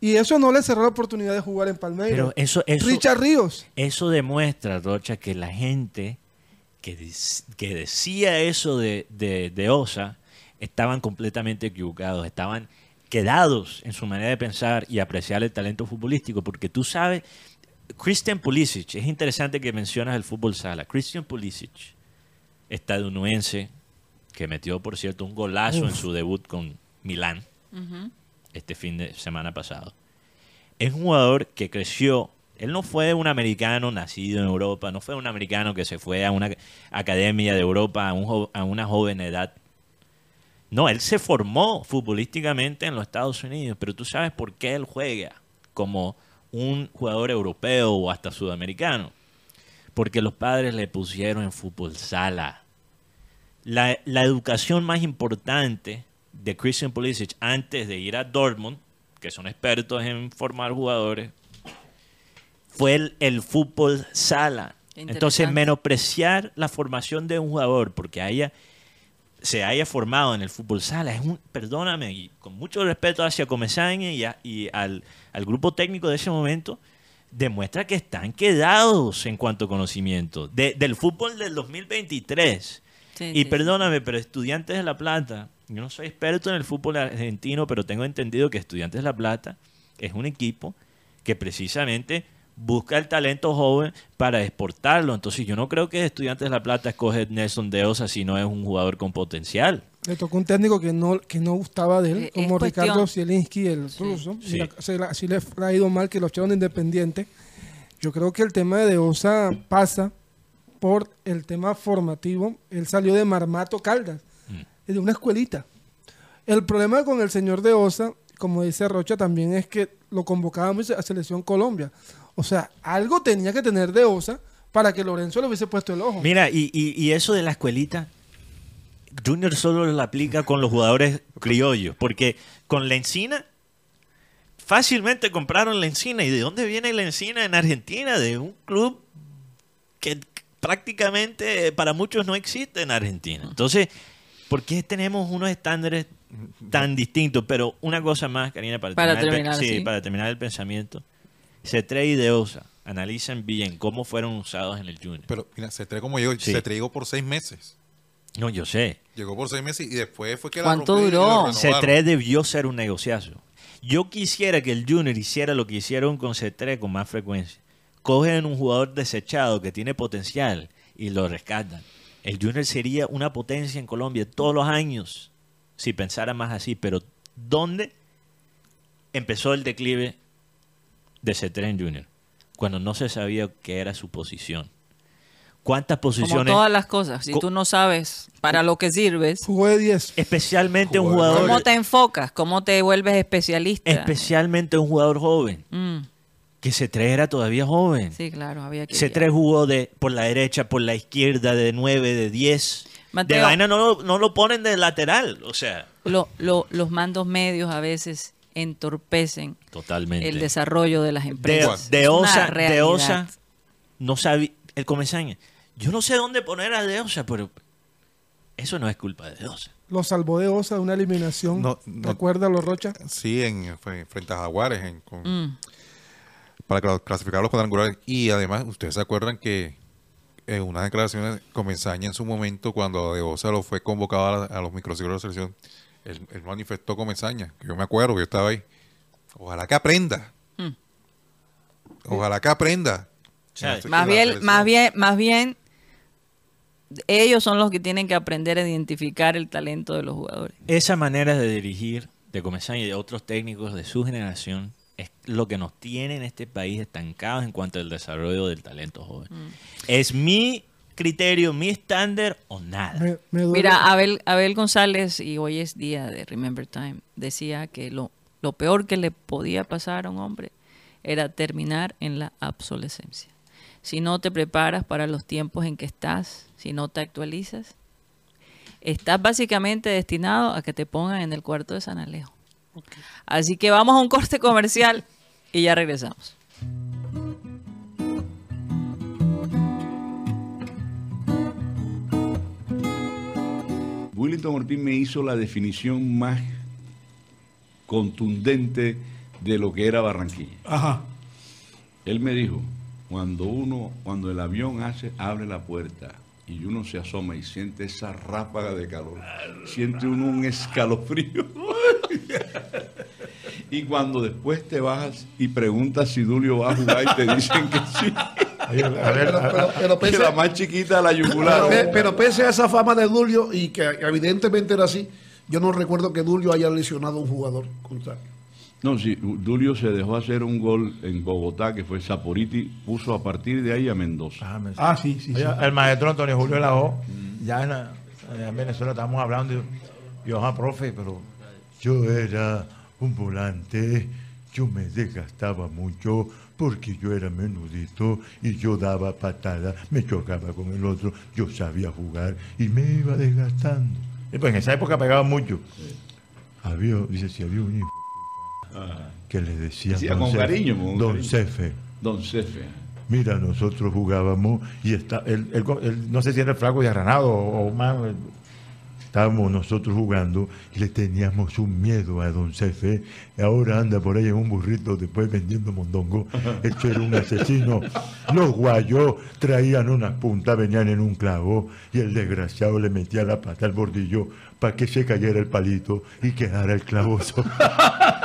Y eso no le cerró la oportunidad de jugar en Palmeiras. Pero eso, eso, Richard Ríos. eso demuestra, Rocha, que la gente que, que decía eso de, de, de Osa estaban completamente equivocados, estaban quedados en su manera de pensar y apreciar el talento futbolístico, porque tú sabes, Christian Pulisic, es interesante que mencionas el fútbol sala, Christian Pulisic, estadounidense, que metió, por cierto, un golazo en su debut con Milán. Este fin de semana pasado. Es un jugador que creció. Él no fue un americano nacido en Europa, no fue un americano que se fue a una academia de Europa a, un a una joven edad. No, él se formó futbolísticamente en los Estados Unidos, pero tú sabes por qué él juega como un jugador europeo o hasta sudamericano. Porque los padres le pusieron en fútbol sala. La, la educación más importante de Christian Pulisic antes de ir a Dortmund, que son expertos en formar jugadores, fue el, el fútbol sala. Entonces, menospreciar la formación de un jugador porque haya se haya formado en el fútbol sala es un, perdóname, y con mucho respeto hacia Comesaña y, a- y al, al grupo técnico de ese momento, demuestra que están quedados en cuanto a conocimiento de- del fútbol del 2023. Sí, Y sí. perdóname, pero Estudiantes de La Plata, yo no soy experto en el fútbol argentino, pero tengo entendido que Estudiantes de La Plata es un equipo que precisamente busca el talento joven para exportarlo. Entonces yo no creo que Estudiantes de La Plata escoge Nelson de Osa si no es un jugador con potencial. Le tocó un técnico que no, que no gustaba de él, Eh, como Ricardo Zielinski, el Sí. ruso. Sí. La- se la- así le ha ido mal que lo echaron de independiente. Yo creo que el tema de Osa pasa por el tema formativo. Él salió de Marmato Caldas. De una escuelita. El problema con el señor de Osa, como dice Rocha, también es que lo convocábamos a Selección Colombia. O sea, algo tenía que tener de Osa para que Lorenzo le hubiese puesto el ojo. Mira, y, y- eso de la escuelita, Junior solo lo aplica con los jugadores criollos, porque con la encina fácilmente compraron la encina. ¿Y de dónde viene la encina en Argentina? De un club que prácticamente para muchos no existe en Argentina. Entonces, ¿por qué tenemos unos estándares tan distintos? Pero una cosa más, Karina, para, Para terminar, sí, sí. para terminar el pensamiento. C3 y Deosa analizan bien cómo fueron usados en el Junior. Pero mira, Cetré como llegó, Sí. Cetré llegó por seis meses. No, yo sé. Llegó por seis meses y después fue que la ¿Cuánto y duró? C3 debió ser un negociazo. Yo quisiera que el Junior hiciera lo que hicieron con C3 con más frecuencia. Cogen un jugador desechado que tiene potencial y lo rescatan. El Junior sería una potencia en Colombia todos los años si pensara más así. Pero ¿dónde empezó el declive de C3 en Junior? Cuando no se sabía qué era su posición. ¿Cuántas Como posiciones? todas las cosas. Si tú no sabes para lo que sirves, Jugó de 10. Especialmente un Jugador- jugador, ¿cómo te enfocas? ¿Cómo te vuelves especialista? especialmente un jugador joven. Mm, que C3 era todavía joven. sí, claro, había que... C3 jugó de, por la derecha, por la izquierda, de 9, de 10. De vaina no lo, no lo ponen de lateral. O sea, Lo- lo- los mandos medios a veces entorpecen totalmente. el desarrollo de las de, empresas. de una Osa, de. Osa, no sabía, el Comesaña, yo no sé dónde poner a De Osa, pero eso no es culpa de De Osa. Lo salvó de Osa de una eliminación. No, ¿Te no. acuerdas, los Rocha? Sí, en, fue frente a Jaguares en- con- Mm, para cla- clasificar los cuadrangulares. Y además, ustedes se acuerdan que en unas declaraciones Comenzaña en su momento, cuando De Osa lo fue convocado a, la- a los microciclos de la selección, él, él manifestó Comenzaña, que yo me acuerdo que yo estaba ahí. Ojalá que aprenda. Mm. Ojalá que aprenda. Más bien, más bien, más bien, ellos son los que tienen que aprender a identificar el talento de los jugadores. Esa manera de dirigir de Comesaña y de otros técnicos de su generación es lo que nos tiene en este país estancados en cuanto al desarrollo del talento joven. Es mi criterio, mi estándar o nada. Me, me duele. Mira, Abel, Abel González, y hoy es día de Remember Time, decía que lo, lo peor que le podía pasar a un hombre era terminar en la obsolescencia. Si no te preparas para los tiempos en que estás, si no te actualizas, estás básicamente destinado a que te pongan en el cuarto de San Alejo. Así que vamos a un corte comercial y ya regresamos. Willington Ortiz me hizo la definición más contundente de lo que era Barranquilla. Ajá. Él me dijo, cuando uno, cuando el avión hace, abre la puerta y uno se asoma y siente esa ráfaga de calor, siente uno un escalofrío. y cuando después te bajas y preguntas si Dulio va a jugar y te dicen que sí, Oye, a ver, Pero, pero- pero que pese, la más chiquita de la yugular. pero, pe- pero pese a esa fama de Dulio y que evidentemente era así, yo no recuerdo que Dulio haya lesionado a un jugador contrario. No, sí, Dulio se dejó hacer un gol en Bogotá que fue Saporiti, puso a partir de ahí a Mendoza. Ah, me- Ah, sí, sí, Oye, sí. El maestro Antonio Julio Lajo, ya en, en Venezuela estábamos hablando, y yo, ajá, profe, pero yo era un volante, yo me desgastaba mucho porque yo era menudito y yo daba patadas, me chocaba con el otro, yo sabía jugar y me iba desgastando. Y pues en esa época pegaba mucho. Había, dice, si había un hijo que le decía Decía con cariño, con Don cariño. Cefe. Don Cefe. Mira, nosotros jugábamos y está, él, él- él- no sé si era el flaco de Granado o, o más. Estábamos nosotros jugando y le teníamos un miedo a don Cefe. Y ahora anda por ahí en un burrito después vendiendo mondongo. Esto era un asesino. Los guayos traían unas puntas, venían en un clavo y el desgraciado le metía la pata al bordillo para que se cayera el palito y quedara el clavo solo.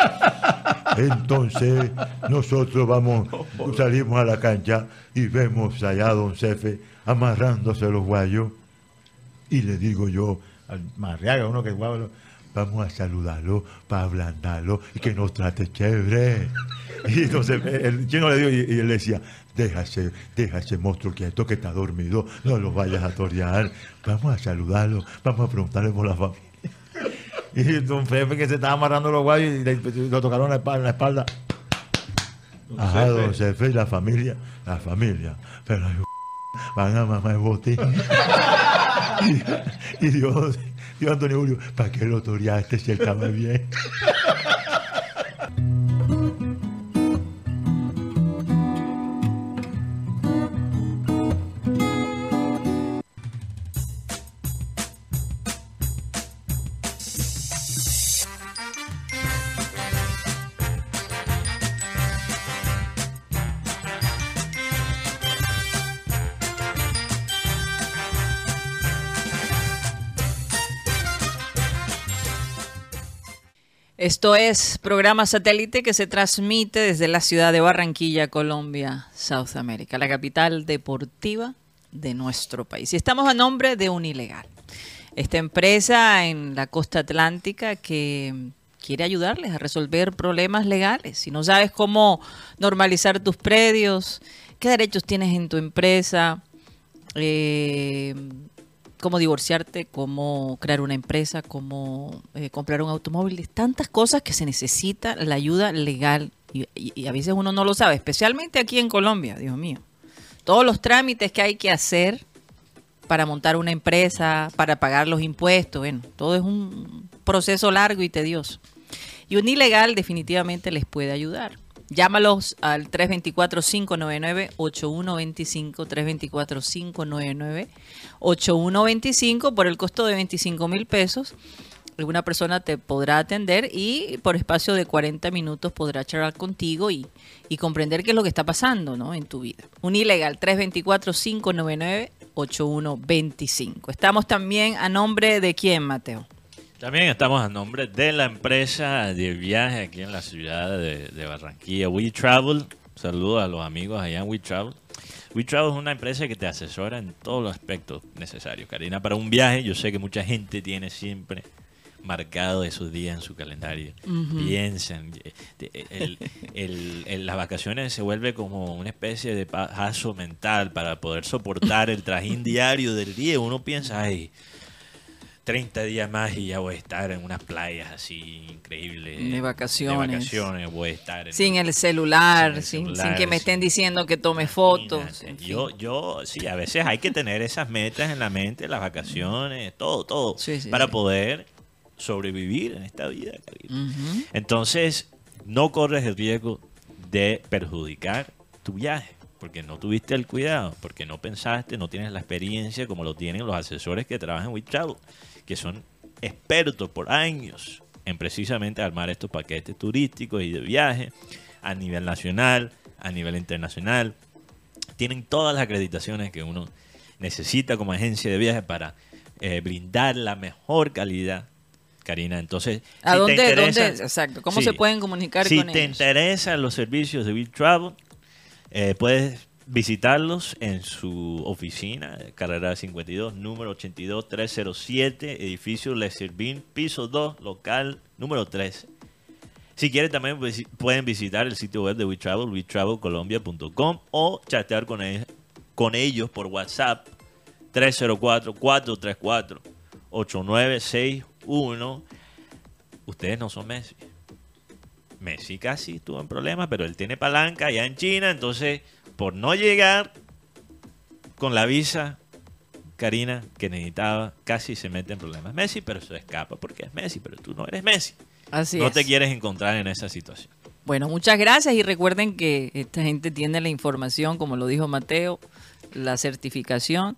Entonces nosotros vamos, salimos a la cancha y vemos allá a don Cefe amarrándose los guayos y le digo yo al Marriaga, uno que jugaba, vamos a saludarlo para ablandarlo y que nos trate chévere. Y entonces el chino le digo y, y él le decía, déjase, déjase monstruo quieto que está dormido, no lo vayas a torear, vamos a saludarlo, vamos a preguntarle por la familia. Y don Pepe que se estaba amarrando los guayos y le, lo tocaron la espalda. La espalda. Ajá, don Cefe y la familia, la familia. Pero van a mamar el botín. y, Dios, Dios Antonio Julio, ¿para qué lo toreaste si él estaba bien? Esto es programa satélite que se transmite desde la ciudad de Barranquilla, Colombia, South America, la capital deportiva de nuestro país. Y estamos a nombre de Unilegal, esta empresa en la costa atlántica que quiere ayudarles a resolver problemas legales. Si no sabes cómo normalizar tus predios, qué derechos tienes en tu empresa, eh, cómo divorciarte, cómo crear una empresa, cómo eh, comprar un automóvil, tantas cosas que se necesita la ayuda legal y, y- y a veces uno no lo sabe, especialmente aquí en Colombia, Dios mío. Todos los trámites que hay que hacer para montar una empresa, para pagar los impuestos, bueno, todo es un proceso largo y tedioso. Y un ilegal definitivamente les puede ayudar. Llámalos al 324-599-8125, 324-599-8125 por el costo de 25 mil pesos. Alguna persona te podrá atender y por espacio de 40 minutos podrá charlar contigo y, comprender qué es lo que está pasando ¿no? en tu vida. Un ilegal, 324-599-8125. Estamos también a nombre de quién, Mateo. También estamos a nombre de la empresa de viaje aquí en la ciudad de, de Barranquilla, We Travel. Saludos a los amigos allá en We Travel. We Travel es una empresa que te asesora en todos los aspectos necesarios. Karina, para un viaje, yo sé que mucha gente tiene siempre marcado esos días en su calendario. Piensan. eh, el- el- el- las vacaciones se vuelve como una especie de paso mental para poder soportar el trajín diario del día. Uno piensa, ay, 30 días más y ya voy a estar en unas playas así increíbles. De vacaciones. De vacaciones, voy a estar en Sin el celular, Sin el sin, celular, sin que me estén diciendo que tome fotos. Imagínate. en fin. Yo, yo, sí, a veces hay que tener esas metas en la mente, las vacaciones, todo, todo, Sí, sí, para sí. poder sobrevivir en esta vida. Entonces, no corres el riesgo de perjudicar tu viaje, porque no tuviste el cuidado, porque no pensaste, no tienes la experiencia como lo tienen los asesores que trabajan en WeTravel, que son expertos por años en precisamente armar estos paquetes turísticos y de viaje a nivel nacional, a nivel internacional. Tienen todas las acreditaciones que uno necesita como agencia de viaje para eh, brindar la mejor calidad. Karina, entonces, ¿A si te dónde, interesa- dónde- exacto, cómo Sí. se pueden comunicar si con te ellos? interesan los servicios de Bill Travel, eh, puedes visitarlos en su oficina, carrera 52, número 82307, edificio Le Servín, piso 2, local número 13. Si quieren también visi- pueden visitar el sitio web de WeTravel, wetravelcolombia.com o chatear con, el- con ellos por WhatsApp 304-434-8961. Ustedes no son Messi. Messi casi tuvo en problemas, pero él tiene palanca allá en China, entonces por no llegar con la visa, Karina, que necesitaba, casi se mete en problemas. Messi, pero se escapa porque es Messi, pero tú no eres Messi. Así no es. te quieres encontrar en esa situación. Bueno, muchas gracias y recuerden que esta gente tiene la información, como lo dijo Mateo, la certificación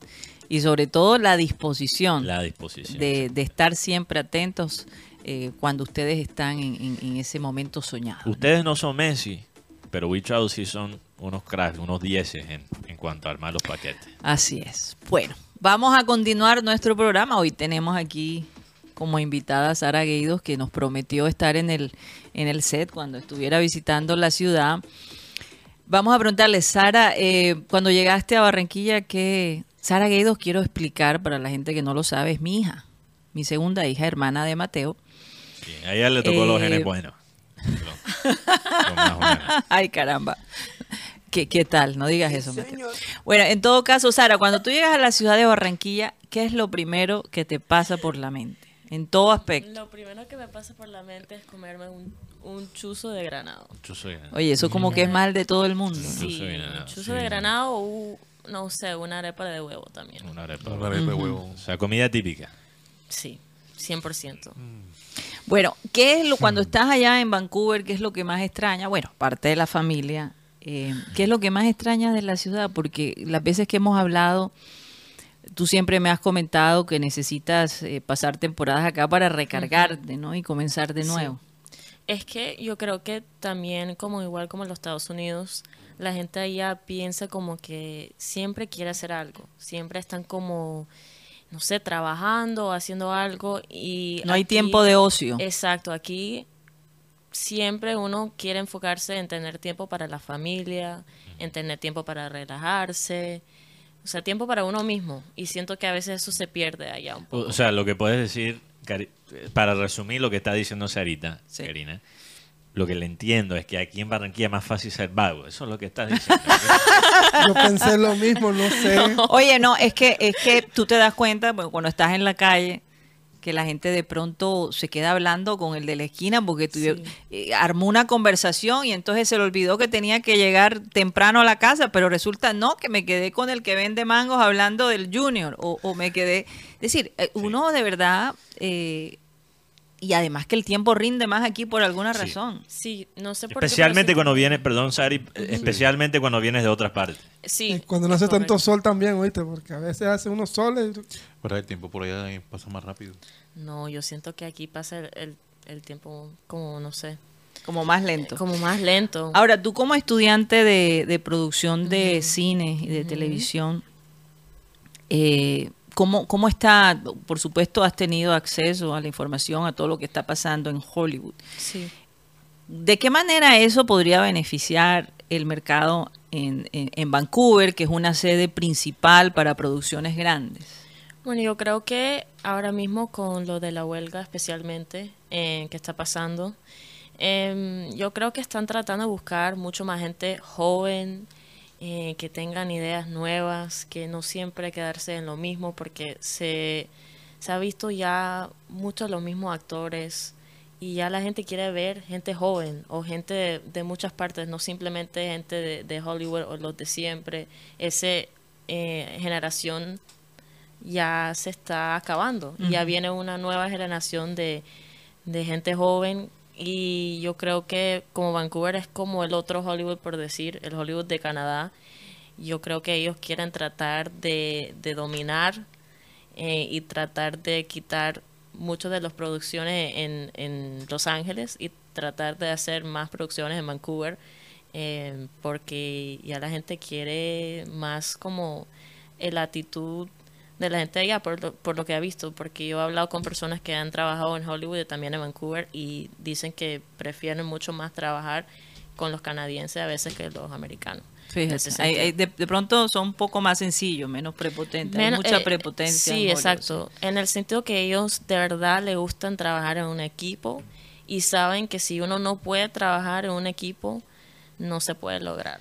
y sobre todo la disposición La disposición. de, de estar siempre atentos eh, cuando ustedes están en, en- en ese momento soñado. Ustedes no son Messi, pero WeTravel sí son unos cracks, unos dieces en, en cuanto a armar los paquetes. Así es. Bueno, vamos a continuar nuestro programa. Hoy tenemos aquí como invitada a Sara Gueidos, que nos prometió estar en el, en el set cuando estuviera visitando la ciudad. Vamos a preguntarle, Sara, eh, cuando llegaste a Barranquilla, que Sara Gueidos, quiero explicar para la gente que no lo sabe, es mi hija, mi segunda hija, hermana de Mateo. Sí, a ella le tocó los Eh, genes buenos. O menos. Ay, caramba. ¿Qué, qué tal? No digas eso, Mateo. Bueno, en todo caso, Sara, cuando tú llegas a la ciudad de Barranquilla, ¿qué es lo primero que te pasa por la mente? En todo aspecto. Lo primero que me pasa por la mente es comerme un, un chuzo de granado. Yo soy- Oye, eso como que es mal de todo el mundo. ¿no? Chuzo Sí, de granado, un chuzo sí. de granado o, no sé, una arepa de huevo también. Una arepa. Una arepa de huevo. O sea, comida típica. Sí, 100%. Bueno, ¿qué es lo cuando estás allá en Vancouver, qué es lo que más extraña? Bueno, aparte de la familia, eh, ¿qué es lo que más extrañas de la ciudad? Porque las veces que hemos hablado, tú siempre me has comentado que necesitas eh, pasar temporadas acá para recargarte, ¿no? Y comenzar de Sí. nuevo. Es que yo creo que también, como igual como en los Estados Unidos, la gente allá piensa como que siempre quiere hacer algo. Siempre están como, no sé, trabajando o haciendo algo y... No hay tiempo de ocio. Exacto, aquí siempre uno quiere enfocarse en tener tiempo para la familia, en tener tiempo para relajarse, o sea, tiempo para uno mismo. Y siento que a veces eso se pierde allá un poco. O sea, lo que puedes decir, para resumir lo que está diciendo Sarita, Sí. Karina, lo que le entiendo es que aquí en Barranquilla es más fácil ser vago. Eso es lo que estás diciendo. Yo pensé lo mismo, no sé. Oye, no, es que, es que tú te das cuenta bueno, cuando estás en la calle que la gente de pronto se queda hablando con el de la esquina porque tú, Sí. eh, armó una conversación y entonces se le olvidó que tenía que llegar temprano a la casa, pero resulta no, que me quedé con el que vende mangos hablando del junior o, o me quedé... Es decir, eh, uno de verdad... eh, y además que el tiempo rinde más aquí por alguna Sí. razón. Sí, no sé por qué. especialmente cuando vienes, perdón, Sari, eh, especialmente cuando vienes de otras partes. sí- Sí. Cuando no hace tanto sol también, oíste, porque a veces hace unos soles. Pero el tiempo por allá pasa más rápido. No, yo siento que aquí pasa el, el- el tiempo como, no sé, Como más lento. como más lento. Ahora, tú como estudiante de, de producción de cine y de televisión, eh, ¿cómo, ¿cómo está? Por supuesto, has tenido acceso a la información, a todo lo que está pasando en Hollywood. Sí. ¿De qué manera eso podría beneficiar el mercado en, en- en Vancouver, que es una sede principal para producciones grandes? Bueno, yo creo que ahora mismo con lo de la huelga especialmente eh, que está pasando, em, yo creo que están tratando de buscar mucho más gente joven, eh, que tengan ideas nuevas, que no siempre quedarse en lo mismo, porque se, se ha visto ya muchos los mismos actores y ya la gente quiere ver gente joven o gente de, de muchas partes, no simplemente gente de, de Hollywood o los de siempre. Ese eh, generación ya se está acabando ya viene una nueva generación de, de gente joven y yo creo que como Vancouver es como el otro Hollywood por decir, el Hollywood de Canadá, yo creo que ellos quieren tratar de, de dominar eh, y tratar de quitar muchas de las producciones en, en Los Ángeles y tratar de hacer más producciones en Vancouver eh, porque ya la gente quiere más como la actitud de la gente allá por lo, por lo que ha visto, porque yo he hablado con personas que han trabajado en Hollywood y también en Vancouver y dicen que prefieren mucho más trabajar con los canadienses a veces que los americanos. en Fíjate, ese hay- sentido. hay- de, de pronto son un poco más sencillos, menos prepotentes. Hay mucha eh, prepotencia. en Sí, Hollywood, exacto. En el sentido que ellos de verdad les gustan trabajar en un equipo y saben que si uno no puede trabajar en un equipo, no se puede lograr.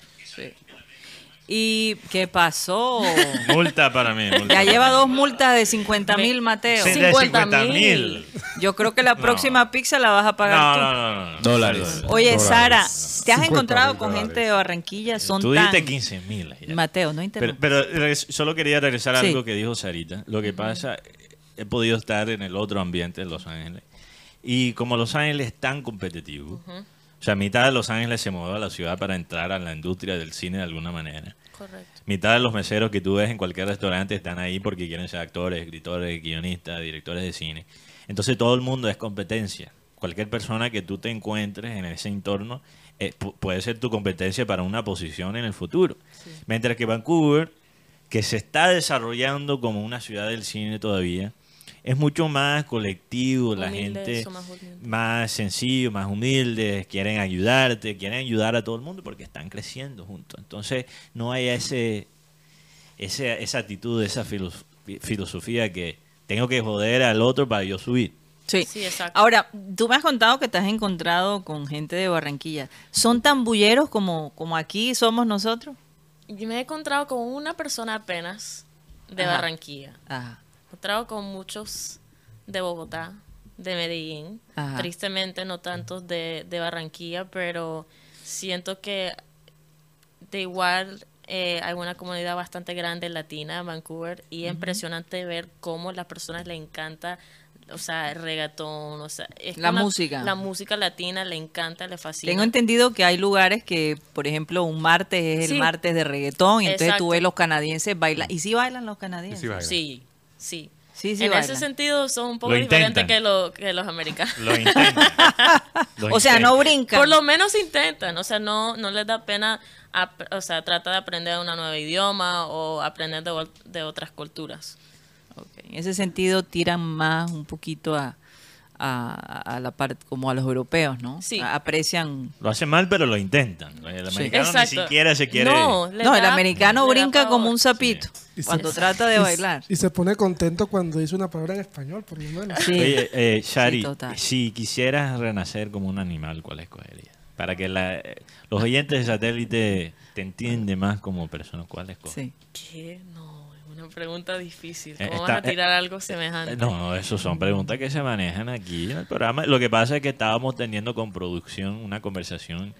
¿Y qué pasó? Multa para mí. multa Ya lleva dos multas de 50 mil, Mateo. Sí, de 50 50 mil. Yo creo que la próxima pizza la vas a pagar No, tú. no, no. Dólares. Oye, Dólares. Sara, ¿te has 50 encontrado con dólares. gente de Barranquilla? Son Tú tan... dijiste 15 mil. Mateo, no Pero, interrumpas. pero regres- solo quería regresar a Sí. algo que dijo Sarita. Lo que pasa, he podido estar en el otro ambiente en Los Ángeles. Y como Los Ángeles es tan competitivo, o sea, mitad de Los Ángeles se movió a la ciudad para entrar a la industria del cine de alguna manera. Correcto. Mitad de los meseros que tú ves en cualquier restaurante están ahí porque quieren ser actores, escritores, guionistas, directores de cine. Entonces todo el mundo es competencia. Cualquier persona que tú te encuentres en ese entorno eh, pu- puede ser tu competencia para una posición en el futuro. Mientras que Vancouver, que se está desarrollando como una ciudad del cine todavía, es mucho más colectivo, la gente más sencillo, más humildes, quieren ayudarte, quieren ayudar a todo el mundo porque están creciendo juntos. Entonces no hay ese, ese esa actitud, esa filos- filosofía que tengo que joder al otro para yo subir. Sí. Sí, exacto. Ahora, tú me has contado que te has encontrado con gente de Barranquilla. ¿Son tan bulleros como, como aquí somos nosotros? Yo me he encontrado con una persona apenas de Ajá. Barranquilla. Ajá. He encontrado con muchos de Bogotá, de Medellín. Ajá. Tristemente no tantos de, de Barranquilla, pero siento que de igual eh, hay una comunidad bastante grande latina en Vancouver y es impresionante ver cómo a las personas le encanta o sea, el reggaetón, o sea, es La una- música. La música latina le encanta, le fascina. Tengo entendido que hay lugares que, por ejemplo, un martes es el Sí. martes de reggaetón y entonces tú ves los canadienses bailan. ¿Y si bailan los canadienses? Sí, bailan. Sí, sí. Sí, sí en bailan. ese sentido son un poco Lo diferentes que, lo- que los americanos. Lo intentan. Lo O sea, no brincan. Por lo menos intentan, o sea, no, no les da pena, o sea, trata de aprender una nueva idioma o aprender de, otras culturas. Ok, En ese sentido tiran más un poquito a, a, a la parte como a los europeos, ¿no? Sí. Aprecian. Lo hacen mal, pero lo intentan. El Sí. americano ni siquiera se quiere... No, No, el americano brinca como un sapito Sí. cuando trata de Y- bailar. Y se pone contento cuando dice una palabra en español, por lo menos. Sí. Oye, eh, Shari, Sí, total. si quisieras renacer como un animal, ¿cuál escogerías? Para que la- los oyentes de satélite te entiendan más como persona, ¿cuál escogerías? Sí. ¿Qué? No, pregunta difícil. Eh, ¿Cómo está- vas a tirar eh, algo semejante? Eh, No, eso son preguntas que se manejan aquí en el programa. Lo que pasa es que estábamos teniendo con producción una conversación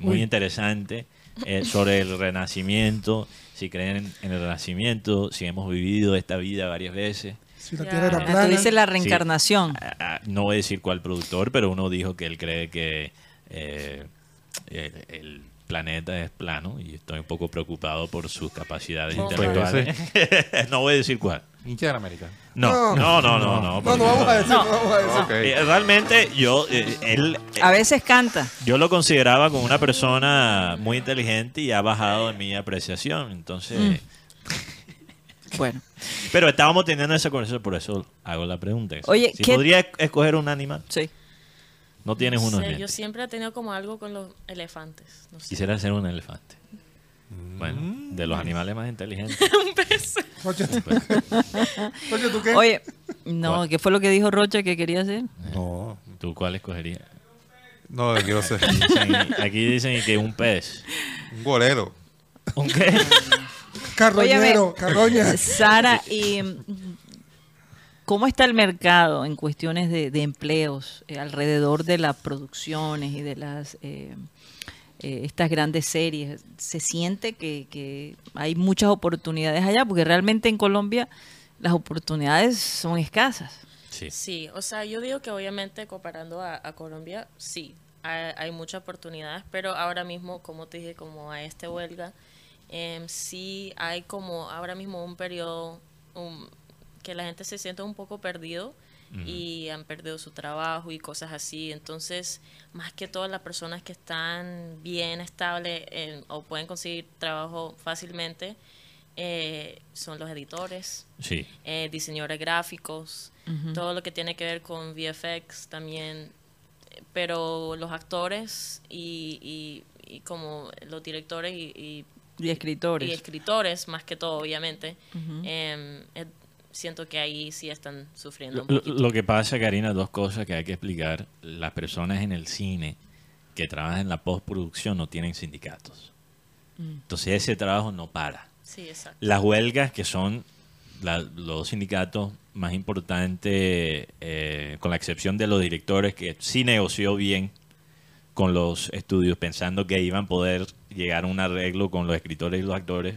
muy interesante eh, sobre el renacimiento, si creen en el renacimiento, si hemos vivido esta vida varias veces. Si la tierra era Ah, plana. tú dices la reencarnación. Ah, ah, no voy a decir cuál productor, pero uno dijo que él cree que eh, el, el planeta es plano y estoy un poco preocupado por sus capacidades intelectuales. no voy a decir cuál. Hincha del americano. No, no, no, no, no. No, porque no vamos a decir, No. no vamos a decir. Ok. eh, realmente yo, eh, él, eh, A veces canta. yo lo consideraba como una persona muy inteligente y ha bajado en mi apreciación. Entonces, Mm. Bueno, pero estábamos teniendo esa conversación, por eso hago la pregunta. Oye, si ¿qué- podría escoger un animal, sí. No tienes No uno en sé, mente. yo siempre he tenido como algo con los elefantes. No sé. Quisiera ser un elefante. Bueno, de los animales más inteligentes. Rocha, Rocha, ¿tú qué? Oye, no, ¿Cuál? ¿qué fue lo que dijo Rocha que quería hacer? No, ¿Tú cuál escogerías? no, quiero ser aquí dicen que un pez. un golero. ¿Un qué? Carroñero, Óyeme, carroña. Sara, y mm, ¿cómo está el mercado en cuestiones de, de empleos eh, alrededor de las producciones y de las eh, eh, estas grandes series? ¿Se siente que, que hay muchas oportunidades allá? Porque realmente en Colombia las oportunidades son escasas. Sí. Sí, o sea, yo digo que obviamente comparando a, a Colombia, sí, hay, hay muchas oportunidades, pero ahora mismo, como te dije, como a este huelga, em, sí hay como ahora mismo un periodo um, que la gente se siente un poco perdido y han perdido su trabajo y cosas así. Entonces, más que todas las personas que están bien estables o pueden conseguir trabajo fácilmente, eh, son los editores Sí. eh, diseñadores gráficos, todo lo que tiene que ver con VFX también, pero los actores y, y- y como los directores y, y- Y escritores. y escritores, más que todo, obviamente, em, eh, siento que ahí sí están sufriendo un Lo, poquito. lo que pasa, Karina, dos cosas que hay que explicar. Las personas en el cine que trabajan en la postproducción no tienen sindicatos. Entonces ese trabajo no para. Sí, exacto. Las huelgas, que son la- los sindicatos más importantes, eh, con la excepción de los directores, que sí negoció bien con los estudios, pensando que iban a poder llegar a un arreglo con los escritores y los actores.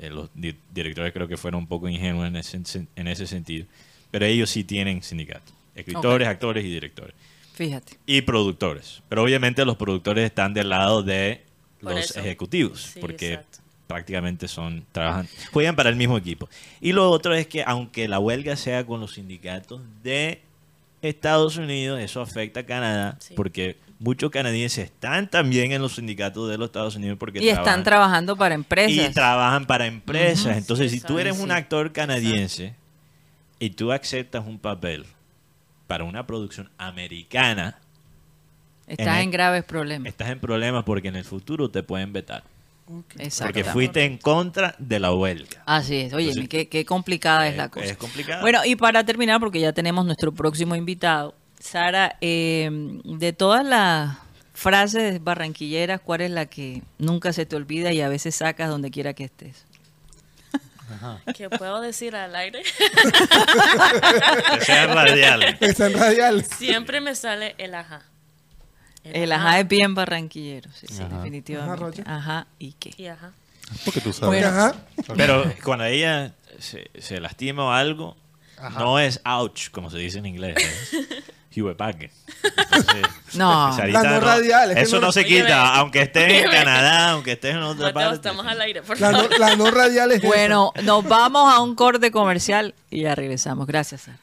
Eh, los di- directores creo que fueron un poco ingenuos en ese, en ese sentido. Pero ellos sí tienen sindicatos. Escritores, actores y directores. Fíjate. Y productores. Pero obviamente los productores están del lado de Por los eso. ejecutivos. Sí, porque exacto. prácticamente son, trabajan, juegan para el mismo equipo. Y lo otro es que aunque la huelga sea con los sindicatos de Estados Unidos, eso afecta a Canadá, Sí. porque muchos canadienses están también en los sindicatos de los Estados Unidos porque Y están trabajan- trabajando para empresas. y trabajan para empresas. Entonces, si tú eres un actor canadiense y tú aceptas un papel para una producción americana, Estás en en, el- graves problemas. estás en problemas porque en el futuro te pueden vetar. Porque Exacto. fuiste en contra de la huelga. Así es. Oye, Entonces, qué, qué complicada es es- la cosa. es complicado. Bueno, y para terminar, porque ya tenemos nuestro próximo invitado, Sara, eh, de todas las frases barranquilleras, ¿cuál es la que nunca se te olvida y a veces sacas donde quiera que estés? ¿Qué puedo decir al aire? Que sean radiales. Está en radial. Siempre me sale el ajá. El ajá es bien barranquillero, sí, sí, Ajá. definitivamente. Ajá. Ajá, ¿y qué? Y ajá. Porque tú sabes. Bueno. Ajá. Pero cuando ella se, se lastima o algo, no es ouch, como se dice en inglés. Entonces, No. No radial, es que Eso no- no se quita, aunque estés en óyeme. Canadá, aunque estés en otra Mateo, parte. estamos al aire, por La no, favor. la no radial es esa. Bueno, nos vamos a un corte comercial y ya regresamos. Gracias, Sara.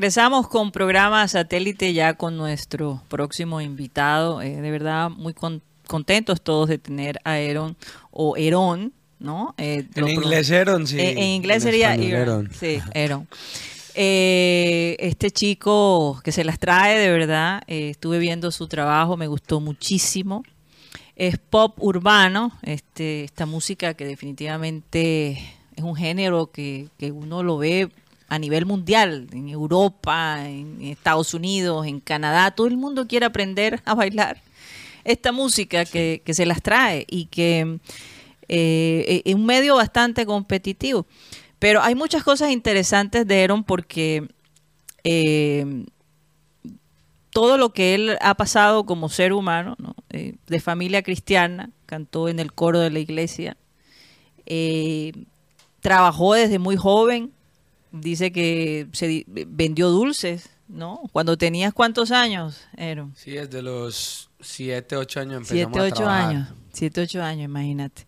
Regresamos con programa satélite ya con nuestro próximo invitado. Eh, de verdad, muy con- contentos todos de tener a Aaron o Aaron, ¿no? Eh, En inglés Aaron, sí. Eh, en inglés sería. Aaron. Sí, Aaron. Eh, este chico que se las trae de verdad, estuve viendo su trabajo, me gustó muchísimo. Es pop urbano, este, esta música que definitivamente es un género que, que uno lo ve a nivel mundial, en Europa, en Estados Unidos, en Canadá, todo el mundo quiere aprender a bailar esta música que, que se las trae y que eh, es un medio bastante competitivo. Pero hay muchas cosas interesantes de Aaron porque eh, todo lo que él ha pasado como ser humano, ¿no? Eh, de familia cristiana, cantó en el coro de la iglesia, trabajó desde muy joven, dice que se di- vendió dulces, ¿no? Cuando tenías cuántos años, Aaron? Sí, desde los 7, 8 años empezamos Siete, a ocho trabajar. años. Siete, ocho años, imagínate.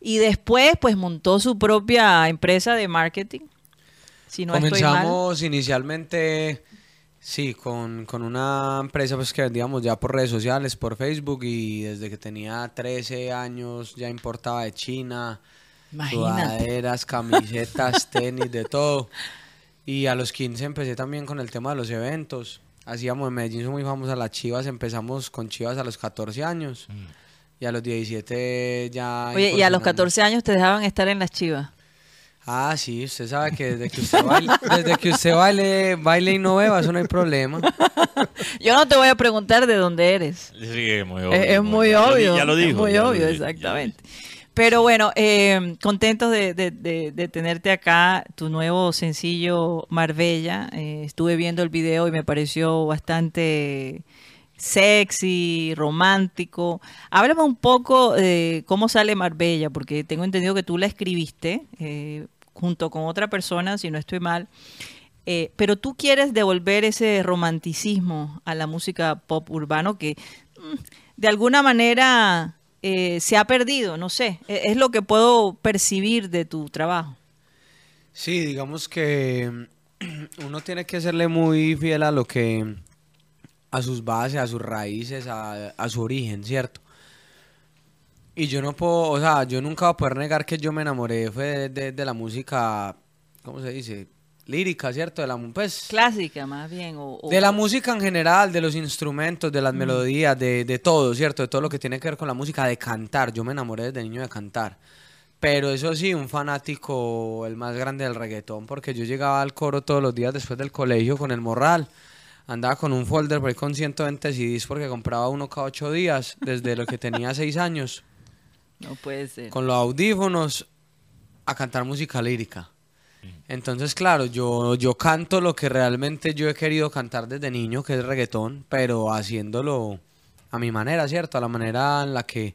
Y después, pues montó su propia empresa de marketing. Si no estoy mal. Comenzamos inicialmente, sí, con, con una empresa pues que vendíamos ya por redes sociales, por Facebook y desde que tenía 13 años ya importaba de China, Imagínate. sudaderas, camisetas, tenis, de todo. Y a los 15 empecé también con el tema de los eventos. Hacíamos en Medellín, son muy famosas las chivas, empezamos con chivas a los 14 años. Y a los 17 ya... Oye, y a los incursionando. 14 años te dejaban estar en las chivas. Ah, sí, usted sabe que desde que usted baile, desde que usted baile, baile y no beba, eso no hay problema. Yo no te voy a preguntar de dónde eres. Sí, es muy obvio. Es, es muy Ya lo di- obvio. Ya lo es dijo. muy ya lo obvio, exactamente. Pero bueno, eh, contentos de tenerte acá, tu nuevo sencillo Marbella. Eh, estuve viendo el video y me pareció bastante sexy, romántico. Háblame un poco de cómo sale Marbella, porque tengo entendido que tú la escribiste eh, junto con otra persona, si no estoy mal. Eh, pero tú quieres devolver ese romanticismo a la música pop urbano que mm, de alguna manera eh, se ha perdido, no sé, e- es lo que puedo percibir de tu trabajo. Sí, digamos que mm, uno tiene que serle muy fiel a lo que, a sus bases, a sus raíces, a, a su origen, ¿cierto? Y yo no puedo, o sea, yo nunca voy a poder negar que yo me enamoré fue de, de- de la música, ¿cómo se dice? Lírica, ¿cierto? De la, pues, Clásica más bien. O, o- De la música en general, de los instrumentos, de las melodías, de, de todo, ¿cierto? De todo lo que tiene que ver con la música, de cantar. Yo me enamoré desde niño de cantar. Pero eso sí, un fanático, el más grande del reggaetón, porque yo llegaba al coro todos los días después del colegio con el morral. Andaba con un folder por con 120 CDs porque compraba uno cada ocho días desde lo que tenía seis años. No puede ser. Con los audífonos a cantar música lírica. Entonces, claro, yo, yo canto lo que realmente yo he querido cantar desde niño, que es reggaetón, pero haciéndolo a mi manera, ¿cierto? A la manera en la que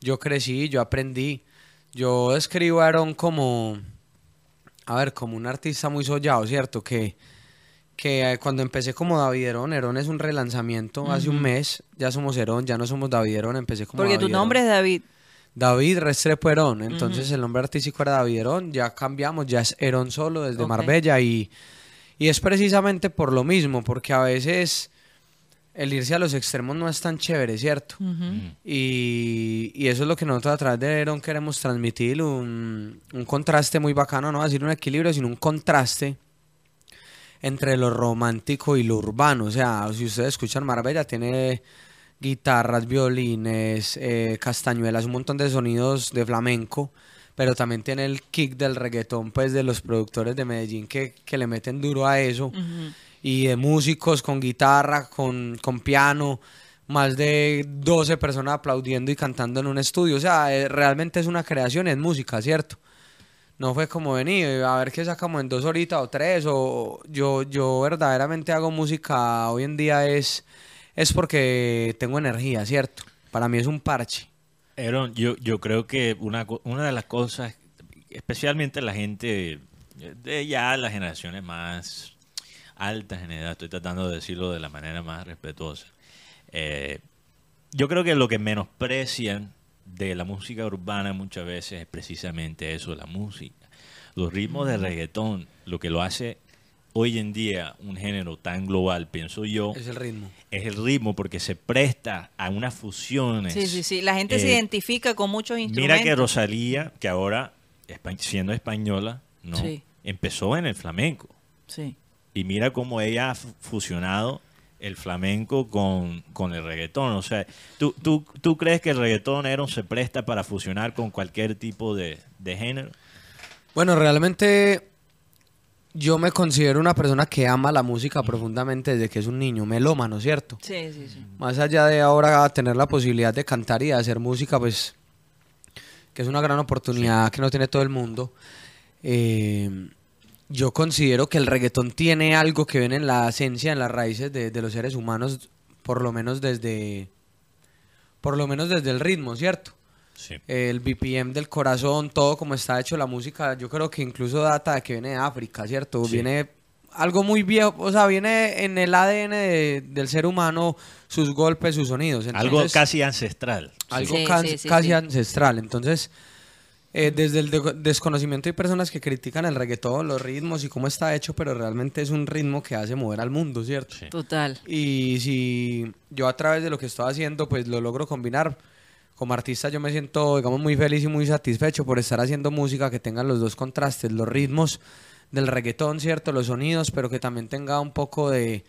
yo crecí, yo aprendí. Yo escribo a Aaron como, a ver, como un artista muy soñado, ¿cierto? Que, que cuando empecé como David Herón, Herón es un relanzamiento hace un mes, ya somos Herón, ya no somos David Herón, empecé como Porque tu nombre es. David. David Restrepo Herón, entonces el nombre artístico era David Herón, ya cambiamos, ya es Herón solo desde. Marbella y, y es precisamente por lo mismo, porque a veces el irse a los extremos no es tan chévere, ¿cierto? Y, y eso es lo que nosotros a través de Herón queremos transmitir, un, un contraste muy bacano, no decir un equilibrio, sino un contraste entre lo romántico y lo urbano. O sea, si ustedes escuchan Marbella, tiene guitarras, violines, eh, castañuelas, un montón de sonidos de flamenco, pero también tiene el kick del reggaetón, pues de los productores de Medellín que, que le meten duro a eso y de músicos con guitarra, con, con piano, más de 12 personas aplaudiendo y cantando en un estudio. O sea, eh, realmente es una creación, es música, ¿cierto? No fue como venir, a ver qué sacamos en dos horitas o tres, o yo, yo verdaderamente hago música hoy en día es, es porque tengo energía, ¿cierto? Para mí es un parche. Aaron, yo, yo creo que una, una de las cosas, especialmente la gente de ya las generaciones más altas en edad, estoy tratando de decirlo de la manera más respetuosa, eh, yo creo que lo que menosprecian de la música urbana muchas veces es precisamente eso, la música. Los ritmos de reggaetón, lo que lo hace hoy en día un género tan global, pienso yo, Es el ritmo. es el ritmo porque se presta a unas fusiones. Sí, sí, sí. La gente se Eh, identifica con muchos instrumentos. Mira que Rosalía, que ahora, siendo española, ¿no? Sí. empezó en el flamenco. Sí. Y mira cómo ella ha fu- fusionado el flamenco con, con el reggaetón. O sea, ¿tú, tú, ¿tú crees que el reggaetonero se presta para fusionar con cualquier tipo de, de género? Bueno, realmente yo me considero una persona que ama la música profundamente desde que es un niño, melómano, ¿cierto? Sí, sí, sí. Más allá de ahora tener la posibilidad de cantar y de hacer música, pues que es una gran oportunidad que no tiene todo el mundo. eh, yo considero que el reggaetón tiene algo que viene en la esencia, en las raíces de, de los seres humanos, por lo menos desde, por lo menos desde el ritmo, ¿cierto? Sí. El BPM del corazón, todo como está hecho la música, yo creo que incluso data de que viene de África, ¿cierto? Sí. Viene algo muy viejo, o sea, viene en el ADN de- del ser humano sus golpes, sus sonidos. Algo casi ancestral. algo Sí, can- sí, sí, casi sí. ancestral. Entonces, eh, desde el de- desconocimiento hay personas que critican el reggaetón, los ritmos y cómo está hecho, pero realmente es un ritmo que hace mover al mundo, ¿cierto? Sí. Total. Y si yo a través de lo que estoy haciendo, pues lo logro combinar. Como artista yo me siento, digamos, muy feliz y muy satisfecho por estar haciendo música que tenga los dos contrastes, los ritmos del reggaetón, ¿cierto? Los sonidos, pero que también tenga un poco de,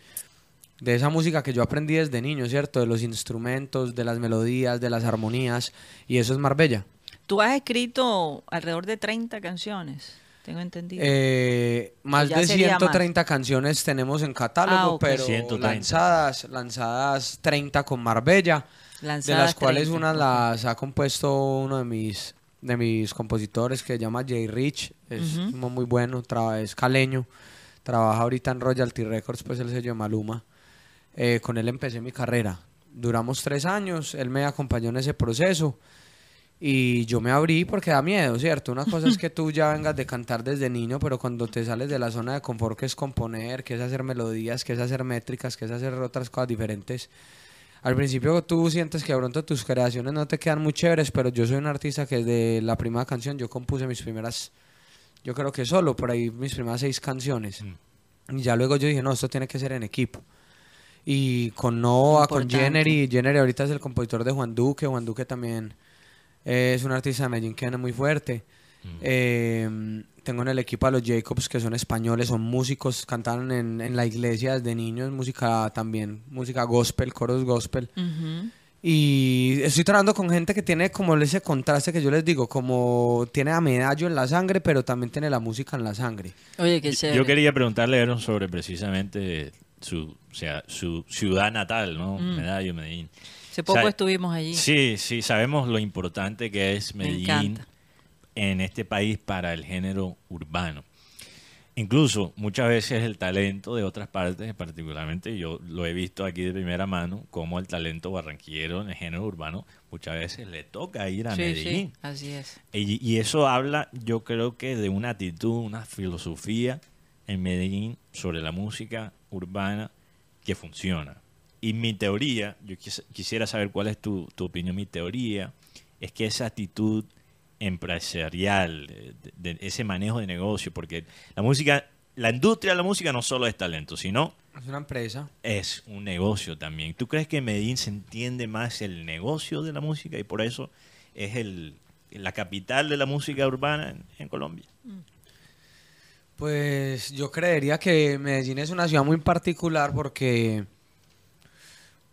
de esa música que yo aprendí desde niño, ¿cierto? De los instrumentos, de las melodías, de las armonías. Y eso es Marbella. Tú has escrito alrededor de 30 canciones, tengo entendido. Eh, más de sería más. 130 canciones tenemos en catálogo, Ah, ok. pero 130. lanzadas, lanzadas 30 con Marbella. De las cuales 30, una las ha compuesto uno de mis de mis compositores que se llama Jay Rich, es muy bueno, es caleño, trabaja ahorita en Royalty Records, pues el sello de Maluma. Eh, con él empecé mi carrera. Duramos tres años, él me acompañó en ese proceso y yo me abrí porque da miedo, ¿cierto? Una cosa es que tú ya vengas de cantar desde niño, pero cuando te sales de la zona de confort que es componer, que es hacer melodías, que es hacer métricas, que es hacer otras cosas diferentes, al principio tú sientes que de pronto tus creaciones no te quedan muy chéveres, pero yo soy un artista que desde la primera canción yo compuse mis primeras, yo creo que solo, por ahí mis primeras seis canciones. Y ya luego yo dije, no, esto tiene que ser en equipo. Y con Nova, con. Jennery, Jennery ahorita es el compositor de Juan Duque, Juan Duque también es un artista de Medellín que viene muy fuerte. Eh, tengo en el equipo a los Jacobs que son españoles, son músicos, cantaron en, en la iglesia desde niños, música también, música gospel, coros gospel. Y estoy trabajando con gente que tiene como ese contraste que yo les digo, como tiene a medallo en la sangre, pero también tiene la música en la sangre. Oye, qué chévere. Yo quería preguntarle a Aaron sobre precisamente su, o sea, su ciudad natal, ¿no? Mm. Medallo, Medellín. Hace poco O sea, estuvimos allí. Sí, sí, sabemos lo importante que es Me Medellín encanta. En este país para el género urbano. Incluso muchas veces el talento de otras partes, particularmente yo lo he visto aquí de primera mano, como el talento barranquillero en el género urbano muchas veces le toca ir a sí, Medellín. sí, así es. Y, y eso habla, yo creo que de una actitud, una filosofía en Medellín sobre la música urbana que funciona. Y mi teoría, yo quis- quisiera saber cuál es tu, tu opinión, mi teoría es que esa actitud empresarial, de, ese manejo de negocio, porque la música, la industria de la música no solo es talento, sino Es una empresa. es un negocio también. ¿Tú crees que en Medellín se entiende más el negocio de la música y por eso es el, la capital de la música urbana en, en Colombia? Pues yo creería que Medellín es una ciudad muy particular porque,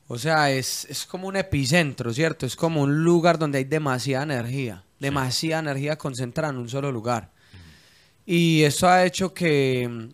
o sea, es, es como un epicentro, ¿cierto? Es como un lugar donde hay demasiada energía, demasiada energía concentrada en un solo lugar. Y eso ha hecho que,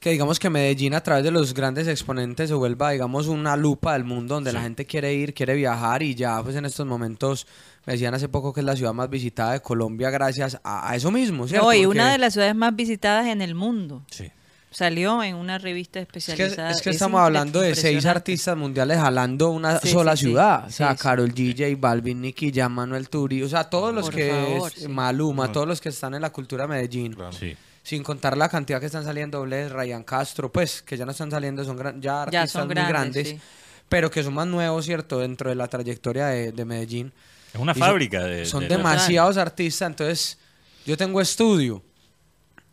que digamos que Medellín a través de los grandes exponentes se vuelva, digamos, una lupa del mundo donde la gente quiere ir, quiere viajar y ya pues en estos momentos me decían hace poco que es la ciudad más visitada de Colombia gracias a, a eso mismo, ¿cierto? No, y Porque- una de las ciudades más visitadas en el mundo. Sí. Salió en una revista Es que, especializada. es que Es estamos hablando de seis artistas mundiales jalando una Sí, sola sí, sí. ciudad. O sea, Sí, sí. Carol G, J Balvin, Nicky Jam, Manuel Turi. O sea, todos los Por que... favor, es- sí. Maluma, todos los que están en la cultura de Medellín. Sí. Sin contar la cantidad que están saliendo, Bless, Ryan Castro, pues, que ya no están saliendo, son gran- ya Ya artistas son muy grandes, grandes. sí. Pero que son más nuevos, ¿cierto? Dentro de la trayectoria de, de Medellín. Es una Y son- fábrica de... Son de- demasiados artistas, entonces yo tengo estudio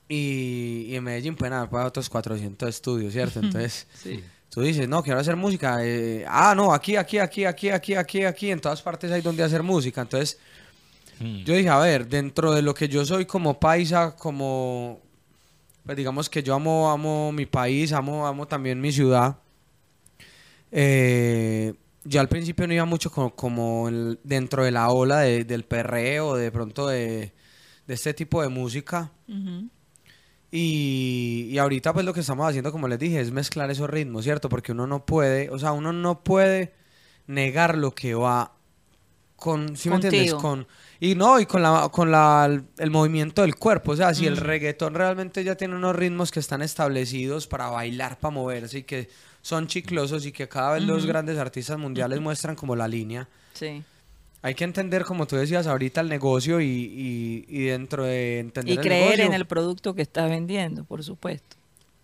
y, y en Medellín pueden haber pagado otros 400 estudios, ¿cierto? Entonces, tú dices, no, quiero hacer música. eh, ah, no, aquí, aquí, aquí, aquí, aquí, aquí, aquí, en todas partes hay donde hacer música. Entonces, yo dije, a ver, dentro de lo que yo soy como paisa, como, pues digamos que yo amo, amo mi país, amo, amo también mi ciudad. Eh, yo al principio no iba mucho como, como el- dentro de la ola de- del perreo, de pronto de, de este tipo de música. Y, y ahorita pues lo que estamos haciendo, como les dije, es mezclar esos ritmos, ¿cierto? Porque uno no puede, o sea, uno no puede negar lo que va con, ¿sí me entiendes? Con, y no, y con, la, con la, el movimiento del cuerpo. O sea, si el reggaetón realmente ya tiene unos ritmos que están establecidos para bailar, para moverse y que son chiclosos y que cada vez los grandes artistas mundiales muestran como la línea. Sí. Hay que entender, como tú decías ahorita, el negocio y, y- y dentro de entender Y el creer negocio, en el producto que estás vendiendo, por supuesto.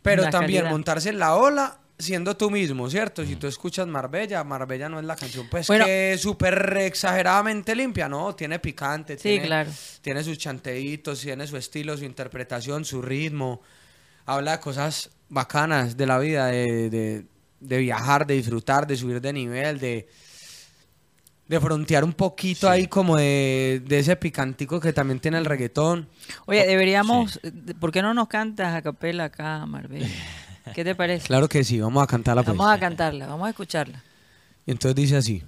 pero también calidad. montarse en la ola siendo tú mismo, ¿cierto? Si tú escuchas Marbella, Marbella no es la canción pues Bueno. que es súper exageradamente limpia, ¿no? Tiene picante, Sí, tiene, claro. tiene sus chanteitos, tiene su estilo, su interpretación, su ritmo. Habla de cosas bacanas de la vida, de, de- de viajar, de disfrutar, de subir de nivel, de, de frontear un poquito ahí como de, de ese picantico que también tiene el reggaetón. Oye, deberíamos, eh, ¿por qué no nos cantas a capela acá, Marbella? ¿Qué te parece? Claro que sí, vamos a cantarla pues. Vamos a cantarla, vamos a escucharla. Y entonces dice así.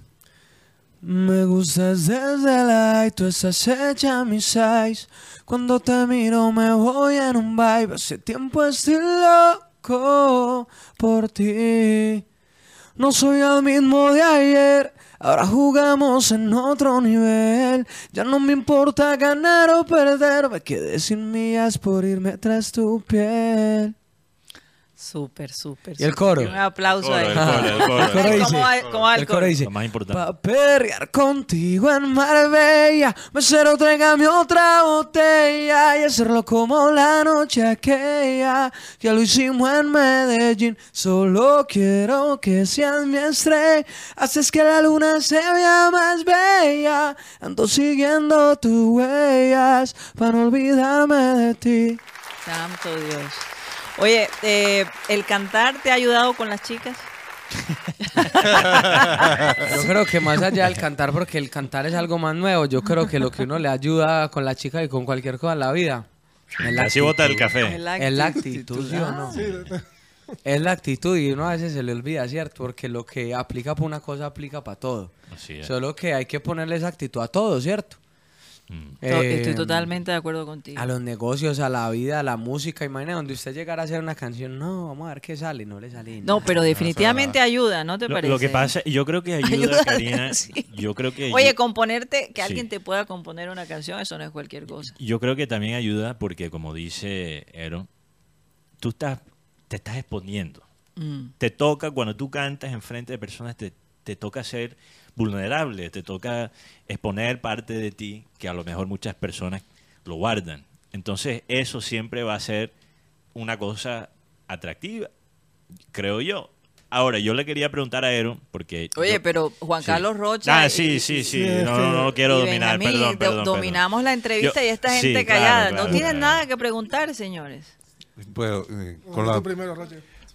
Me gustas desde el aire, tú estás hecha mis eyes. Cuando te miro me voy en un vibe. Hace tiempo estoy loco por ti. No soy el mismo de ayer. Ahora jugamos en otro nivel. Ya no me importa ganar o perder. Me quedé sin millas por irme tras tu piel. Súper, súper. ¿Y el coro? Un aplauso Coro, ahí. el coro, el coro. El coro ¿Cómo dice- cómo va el el coro coro? dice, Lo más importante. Pa' perrear contigo en Marbella, mesero tráigame otra botella y hacerlo como la noche aquella que lo hicimos en Medellín. Solo quiero que seas mi estrella, haces que la luna se vea más bella. Ando siguiendo tus huellas para no olvidarme de ti. Santo Dios. Oye, eh, ¿el cantar te ha ayudado con las chicas? Yo creo que más allá del cantar, porque el cantar es algo más nuevo, yo creo que lo que uno le ayuda con la chica y con cualquier cosa en la vida. es la Así bota el actitud. café. Es la actitud. actitud, ¿sí o no? Es la actitud y uno a veces se le olvida, ¿cierto? Porque lo que aplica para una cosa aplica para todo. Así es. Solo que hay que ponerle esa actitud a todo, ¿cierto? Eh, Estoy totalmente de acuerdo contigo. A los negocios, a la vida, a la música. Imagina donde usted llegara a hacer una canción, no, vamos a ver qué sale, no le sale No, nada. pero definitivamente ayuda, ¿no te Lo, parece? lo que pasa, yo creo que ayuda, Ayuda, Karina. sí. Yo creo que Oye, ayu- componerte, que Sí. alguien te pueda componer una canción, eso no es cualquier cosa. yo creo que también ayuda porque, como dice Aaron, tú estás, te estás exponiendo. Mm. Te toca, cuando tú cantas en frente de personas, te, te toca ser vulnerable, te toca exponer parte de ti que a lo mejor muchas personas lo guardan. Entonces, eso siempre va a ser una cosa atractiva, creo yo. Ahora, yo le quería preguntar a Aaron, porque... Oye, yo- pero Juan Sí. Carlos Rocha. Ah, sí, sí, sí. No, no, no quiero dominar, Benjamín, perdón, do- perdón. perdón. dominamos la entrevista Yo- y esta sí, gente claro, callada. claro, no tienen claro. nada que preguntar, señores. Bueno, eh, con, la, primero,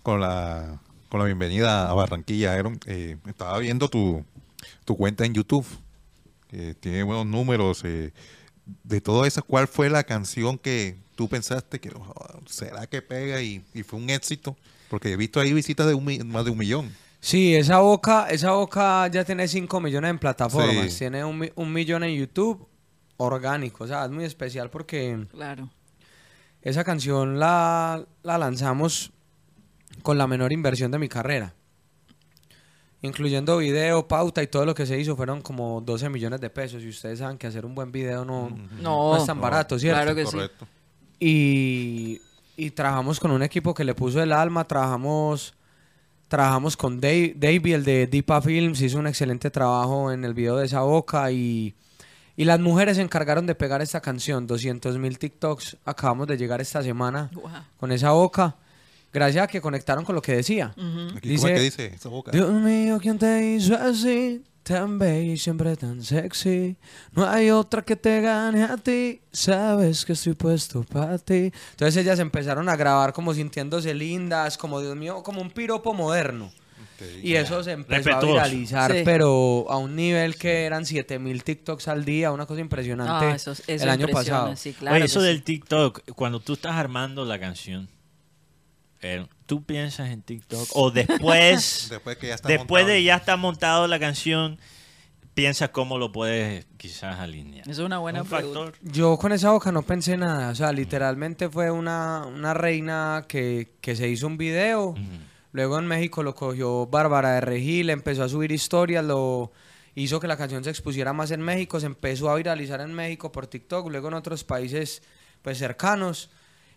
con, la, con la bienvenida a Barranquilla, Aaron, eh, estaba viendo tu, tu cuenta en YouTube. que tiene buenos números. eh, de todo eso, ¿cuál fue la canción que tú pensaste que "Oh, será que pega y, y fue un éxito? Porque he visto ahí visitas de un, más de un millón. Sí, esa boca, esa boca ya tiene 5 millones en plataformas. Sí. Tiene un, un millón en YouTube orgánico. O sea, es muy especial porque Claro. esa canción la, la lanzamos con la menor inversión de mi carrera. Incluyendo video, pauta y todo lo que se hizo fueron como 12 millones de pesos. Y ustedes saben que hacer un buen video no, No, no es tan barato, ¿cierto? Claro que sí. Y, y trabajamos con un equipo que le puso el alma, trabajamos, trabajamos con Dave, Davey, el de Deepa Films, hizo un excelente trabajo en el video de esa boca y, y las mujeres se encargaron de pegar esta canción, 200 mil TikToks, acabamos de llegar esta semana con esa boca, gracias a que conectaron con lo que decía. Aquí, ¿Cómo es que dice esa boca? Dios mío, ¿quién te hizo así? tan bella y siempre tan sexy. No hay otra que te gane a ti. Sabes que estoy puesto para ti. Entonces ellas empezaron a grabar como sintiéndose lindas, como Dios mío, como un piropo moderno. Y eso se empezó a viralizar, Sí. pero a un nivel que eran 7000 TikToks al día, una cosa impresionante. Ah, eso- eso el año pasado. sí, claro Oye, que eso sí. del TikTok, cuando tú estás armando la canción, eh, ¿tú piensas en TikTok? O después, Después que ya está después montado. de ya está montado la canción, piensas cómo lo puedes quizás alinear. Es una buena Un factor. Yo con esa boca no pensé nada, o sea, literalmente fue una, una reina que, que se hizo un video, luego en México lo cogió Bárbara de Regil, empezó a subir historias, lo hizo que la canción se expusiera más en México, se empezó a viralizar en México por TikTok, luego en otros países pues cercanos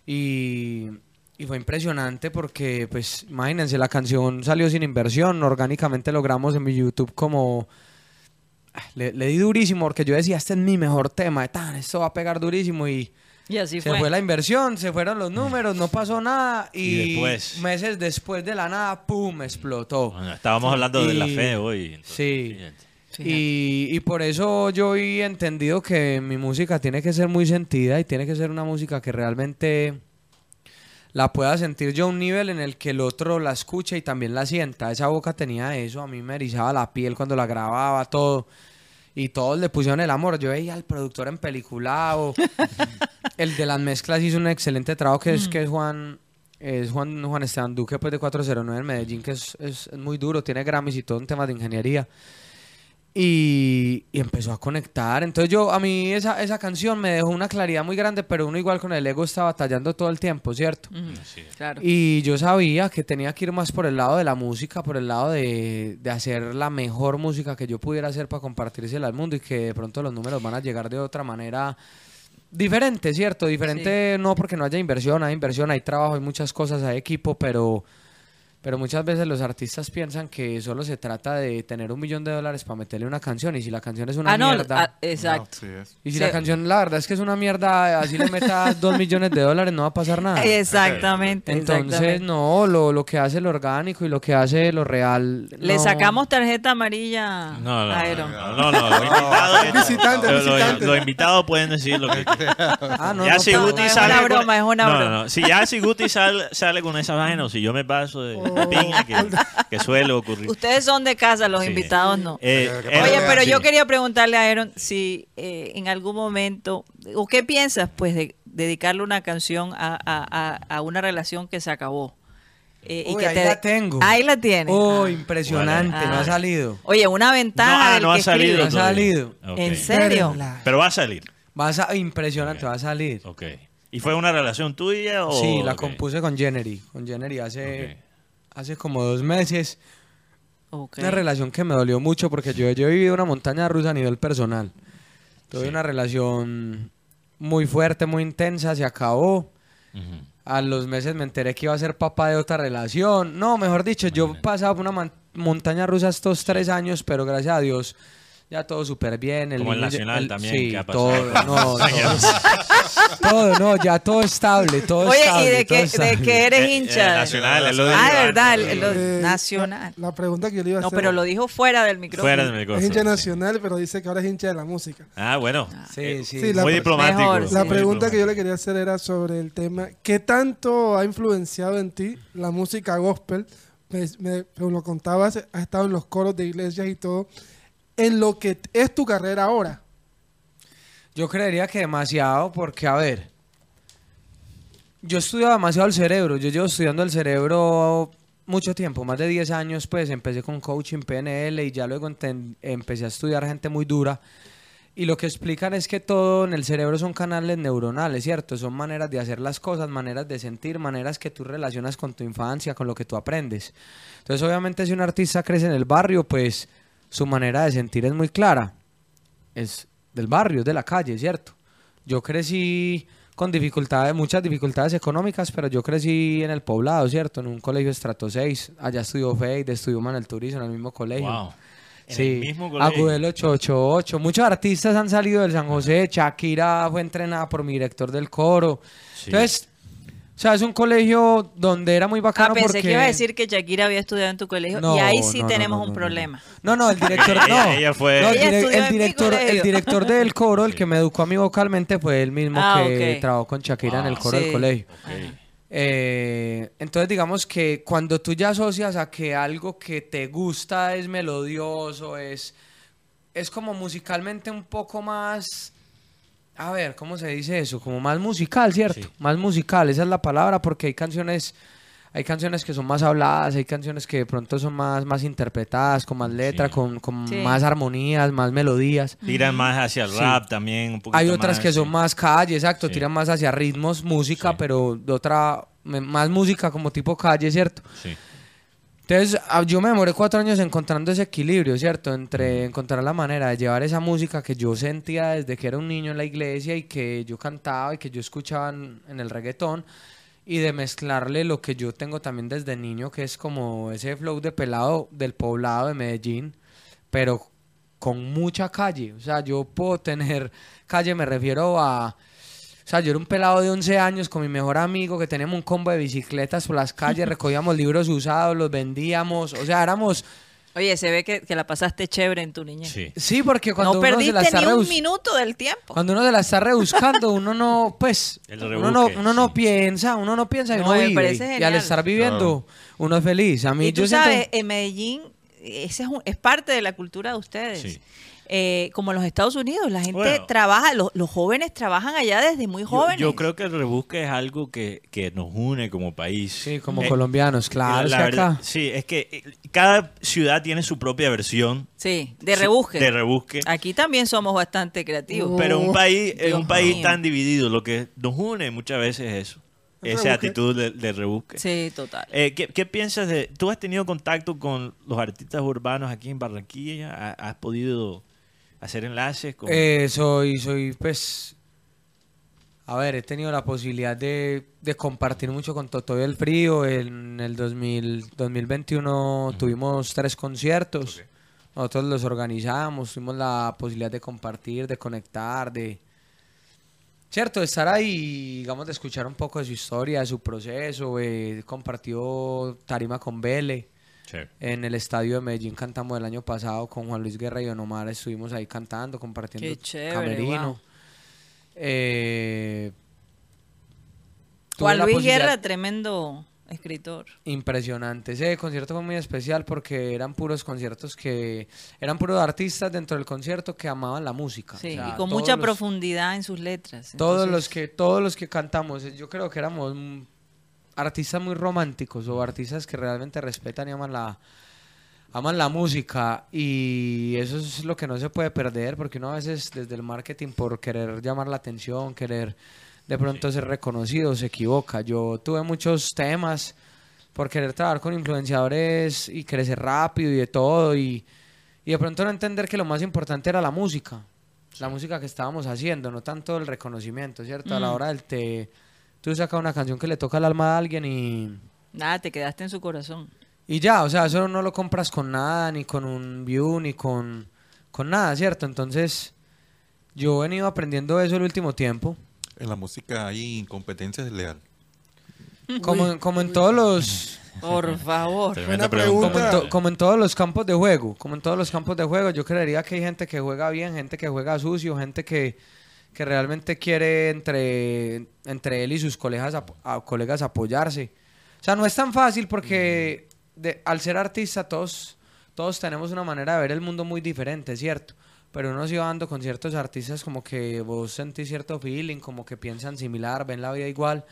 y, y fue impresionante porque pues imagínense, la canción salió sin inversión, orgánicamente logramos en mi YouTube como... Le, le di durísimo porque yo decía, este es mi mejor tema, tan, esto va a pegar durísimo y Y así se fue. fue. la inversión, se fueron los números, no pasó nada y, Y después. meses después de la nada, ¡pum!, explotó. Bueno, estábamos hablando de la fe hoy. entonces, Sí. Y, y por eso yo he entendido que mi música tiene que ser muy sentida y tiene que ser una música que realmente la pueda sentir yo a un nivel en el que el otro la escuche y también la sienta. Esa boca tenía eso, a mí me erizaba la piel cuando la grababa, todo. Y todos le pusieron el amor. Yo veía al productor en peliculado. el de las mezclas hizo un excelente trabajo que es, que es Juan... Es Juan, Juan Esteban Duque pues de 409 en Medellín, que es- es muy duro, tiene Grammys y todo en temas de ingeniería. Y, y empezó a conectar. Entonces yo, a mí esa, esa canción me dejó una claridad muy grande, pero uno igual con el ego está batallando todo el tiempo, ¿cierto? Claro. Y yo sabía que tenía que ir más por el lado de la música, por el lado de, de hacer la mejor música que yo pudiera hacer para compartírsela al mundo y que de pronto los números van a llegar de otra manera diferente, ¿cierto? Diferente no porque no haya inversión, hay inversión, hay trabajo, hay muchas cosas, hay equipo, pero, pero muchas veces los artistas piensan que solo se trata de tener un millón de dólares para meterle una canción y si la canción es una Ah, no, mierda... ah, exacto. Sí, es. Y si Sí. la canción, la verdad es que es una mierda, así le metas dos millones de dólares, no va a pasar nada. Exactamente. Entonces, exactamente. no, lo, lo que hace lo orgánico y lo que hace lo real. Le no. sacamos tarjeta amarilla No, no, a no, Iron. no, no, no, los invitados, Visitante, lo- lo- visitante. los invitados pueden decir lo que Ah, no, ya no, si Guti es sale una con- broma, es una no, broma. No, no. Si ya si Guti sale, sale con esa vaina o si yo me paso de, de piña que, que suele ocurrir. Ustedes son de casa, los Sí. invitados no. Eh, Oye, Oye, eh, pero sí. yo quería preguntarle a Aaron si eh, en algún momento, o qué piensas, pues, de dedicarle una canción a, a- a- a una relación que se acabó. Eh, y que ahí te- la tengo. Ahí la tienes. Oh, Ah. impresionante, no Ah. ha salido. Oye, una ventaja No, ah, del no ha salido. escribe. Ha salido. ¿En serio? Pero va a salir. Va a sa- impresionante, va a salir. Ok. ¿Y fue una relación tuya o...? Sí, la compuse con Jennery. Con Jennery hace. Hace como dos meses. Ok. Una relación que me dolió mucho porque yo, yo he vivido una montaña rusa a nivel personal. Tuve una relación muy fuerte, muy intensa, se acabó. Ujú. A los meses me enteré que iba a ser papá de otra relación. No, mejor dicho, yo pasaba por una montaña rusa estos tres años, pero gracias a Dios ya todo súper bien. Como el niño ya- Nacional también, Sí, que ha pasado. todo, no, todo, todo, no, ya todo estable, todo Oye, estable. ¿y de qué, de qué eres Eh, eh, hincha? Nacional, es lo de ah, Iván. verdad, el- el- lo- Eh, nacional. La, la pregunta que yo le iba a No, hacer. pero lo dijo fuera del micrófono. Fuera del es micrófono. hincha sí. nacional, pero dice que ahora es hincha de la música. Ah, bueno. Sí, sí. Sí, la- Muy diplomático. Mejor, La Sí. pregunta que yo le quería hacer era sobre el tema, ¿qué tanto ha influenciado en ti la música gospel? Me, me- me lo contabas, has estado en los coros de iglesias y todo, en lo que es tu carrera ahora. Yo creería que demasiado, porque a ver, yo estudio demasiado el cerebro, yo llevo estudiando el cerebro mucho tiempo, más de 10 años, pues empecé con coaching PNL y ya luego empecé a estudiar gente muy dura. Y lo que explican es que todo en el cerebro son canales neuronales, ¿cierto? Son maneras de hacer las cosas, maneras de sentir, maneras que tú relacionas con tu infancia, con lo que tú aprendes. Entonces, obviamente, si un artista crece en el barrio, pues su manera de sentir es muy clara es del barrio, es de la calle, ¿cierto? Yo crecí con dificultades, muchas dificultades económicas, pero yo crecí en el poblado, ¿cierto? En un colegio estrato 6. Allá estudió Fade, estudió Manuel Turizo en el mismo colegio. Wow. En Sí, el mismo colegio. Agudelo 888. Muchos artistas han salido del San José. Shakira fue entrenada por mi director del coro. Sí. Entonces, sea, es un colegio donde era muy bacano Ah, pensé porque... que iba a decir que Shakira había estudiado en tu colegio No, y ahí sí no, tenemos no, un problema. No, no, el director, no. Ella- fue- No, el, Ella el en mi director, el director del coro, el que me educó a mí vocalmente, fue el mismo Ah, que trabajó con Shakira en el coro Sí. del colegio. Eh, entonces digamos que cuando tú ya asocias a que algo que te gusta es melodioso, es, es como musicalmente un poco más, a ver, ¿cómo se dice eso? Como más musical, ¿cierto? Sí. Más musical, esa es la palabra porque hay canciones, hay canciones que son más habladas, hay canciones que de pronto son más, más interpretadas, con más letra, Sí. con, con Sí. más armonías, más melodías. Tiran más hacia el Sí. rap también. Un poquito Hay otras más, que son más calle, exacto, Sí. tiran más hacia ritmos, música, Sí. pero de otra, más música como tipo calle, ¿cierto? Sí. Entonces, ah, yo me demoré cuatro años encontrando ese equilibrio, ¿cierto? Entre encontrar la manera de llevar esa música que yo sentía desde que era un niño en la iglesia y que yo cantaba y que yo escuchaba en, en el reggaetón y de mezclarle lo que yo tengo también desde niño, que es como ese flow de pelado del poblado de Medellín, pero con mucha calle. O sea, yo puedo tener calle, me refiero a... O sea, yo era un pelado de 11 años con mi mejor amigo que teníamos un combo de bicicletas por las calles, recogíamos libros usados, los vendíamos. O sea, éramos... Oye, se ve que, que la pasaste chévere en tu niñez. Sí. Sí, porque cuando no uno se la perdiste está ni un minuto del tiempo. Cuando uno se la está rebuscando, uno no, pues, El uno no, uno no sí. piensa, uno no piensa y No, uno me vive. Y al estar viviendo, uno es feliz. A mí Y tú yo siento- sabes, en Medellín, ese es, un- es parte de la cultura de ustedes. Sí. Eh, como en los Estados Unidos, la gente Bueno. trabaja, los, los jóvenes trabajan allá desde muy jóvenes. yo creo que el rebusque es algo que, que nos une como país. Sí, como Eh, colombianos, claro. la verdad- acá- sí, es que eh, cada ciudad tiene su propia versión Sí, de su- rebusque. de rebusque. Aquí también somos bastante creativos. Pero un país, en Dios un país mío. tan dividido, lo que nos une muchas veces es eso. Esa actitud de, de rebusque. Sí, total. Eh, ¿qué, qué piensas de.? ¿Tú has tenido contacto con los artistas urbanos aquí en Barranquilla? ¿Ha- ¿Has podido hacer enlaces con.? Eh, soy, soy, pues, a ver, he tenido la posibilidad de, de compartir mucho con Toto y el Frío. En el 2000, 2021 tuvimos tres conciertos. Nosotros los organizamos, tuvimos la posibilidad de compartir, de conectar, de... Cierto, de estar ahí, digamos, de escuchar un poco de su historia, de su proceso. eh, compartió Tarima con Vele. Sí. En el estadio de Medellín cantamos el año pasado con Juan Luis Guerra y Don Omar. Estuvimos ahí cantando, compartiendo Qué chévere, camerino. wow. Eh, Juan Luis Guerra, tremendo escritor. Impresionante. Ese concierto fue muy especial porque eran puros conciertos que... Eran puros artistas dentro del concierto que amaban la música. Sí, O sea, y con mucha los- profundidad en sus letras. Todos Entonces, los que todos los que cantamos, yo creo que éramos artistas muy románticos o artistas que realmente respetan y aman la aman la música y eso es lo que no se puede perder porque uno a veces desde el marketing por querer llamar la atención, querer de pronto ser reconocido se equivoca. Yo tuve muchos temas por querer trabajar con influenciadores y crecer rápido y de todo y, y de pronto no entender que lo más importante era la música la música que estábamos haciendo, no tanto el reconocimiento, ¿cierto? A la Mm. hora del te... Tú sacas una canción que le toca al alma a alguien y... Nada, te quedaste en su corazón. Y ya, o sea, eso no lo compras con nada, ni con un view, ni con, con nada, ¿cierto? Entonces, yo he venido aprendiendo eso el último tiempo. En la música hay incompetencia desleal. Como, en- como en todos los... Por favor. Tremenda Una pregunta. Como en, to- como en todos los campos de juego, como en todos los campos de juego, yo creería que hay gente que juega bien, gente que juega sucio, gente que, que realmente quiere entre, entre él y sus colegas, colegas apoyarse. O sea, no es tan fácil porque al ser artista todos, todos tenemos una manera de ver el mundo muy diferente, ¿cierto? Pero uno se va dando con ciertos artistas como que vos sentís cierto feeling, como que piensan similar, ven la vida igual.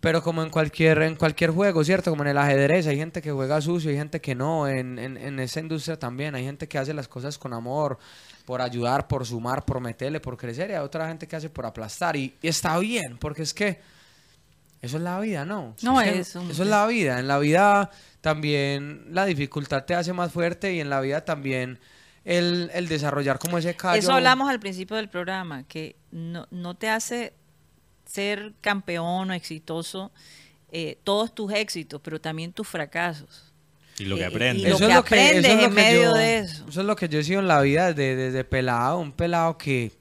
Pero como en cualquier, en cualquier juego, ¿cierto? Como en el ajedrez, hay gente que juega sucio, hay gente que no. En, en, en esa industria también hay gente que hace las cosas con amor, por ayudar, por sumar, por meterle, por crecer. Y hay otra gente que hace por aplastar. Y, y está bien, porque es que eso es la vida, ¿no? No, es un- Eso es la vida. En la vida también la dificultad te hace más fuerte y en la vida también el, el desarrollar como ese callo. Eso hablamos al principio del programa, que no, no te hace ser campeón o exitoso eh, todos tus éxitos, pero también tus fracasos. Y lo que y- aprende. y lo que aprendes eso es lo en que medio yo- de eso. Eso es lo que yo he sido en la vida desde, desde pelado, un pelado que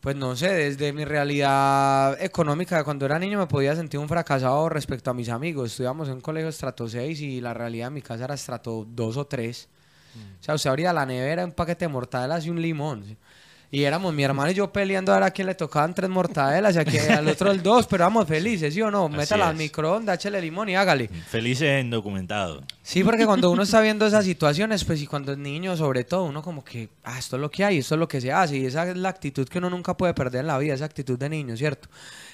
Pues no sé, desde mi realidad económica, de cuando era niño me podía sentir un fracasado respecto a mis amigos. Estudiamos en un colegio estrato 6 y la realidad de mi casa era estrato 2 o 3. O sea, usted abría la nevera, un paquete de mortadelas y un limón. ¿sí? Y éramos mi hermano y yo peleando a ver a quién le tocaban tres mortadelas y a quién- al otro el dos, pero éramos felices, ¿sí o no? Métala al microondas, échele limón y hágale. Felices en documentado. Sí, porque cuando uno está viendo esas situaciones, pues y cuando es niño sobre todo, uno como que, ah, esto es lo que hay, esto es lo que se hace, y esa es la actitud que uno nunca puede perder en la vida, esa actitud de niño, ¿cierto?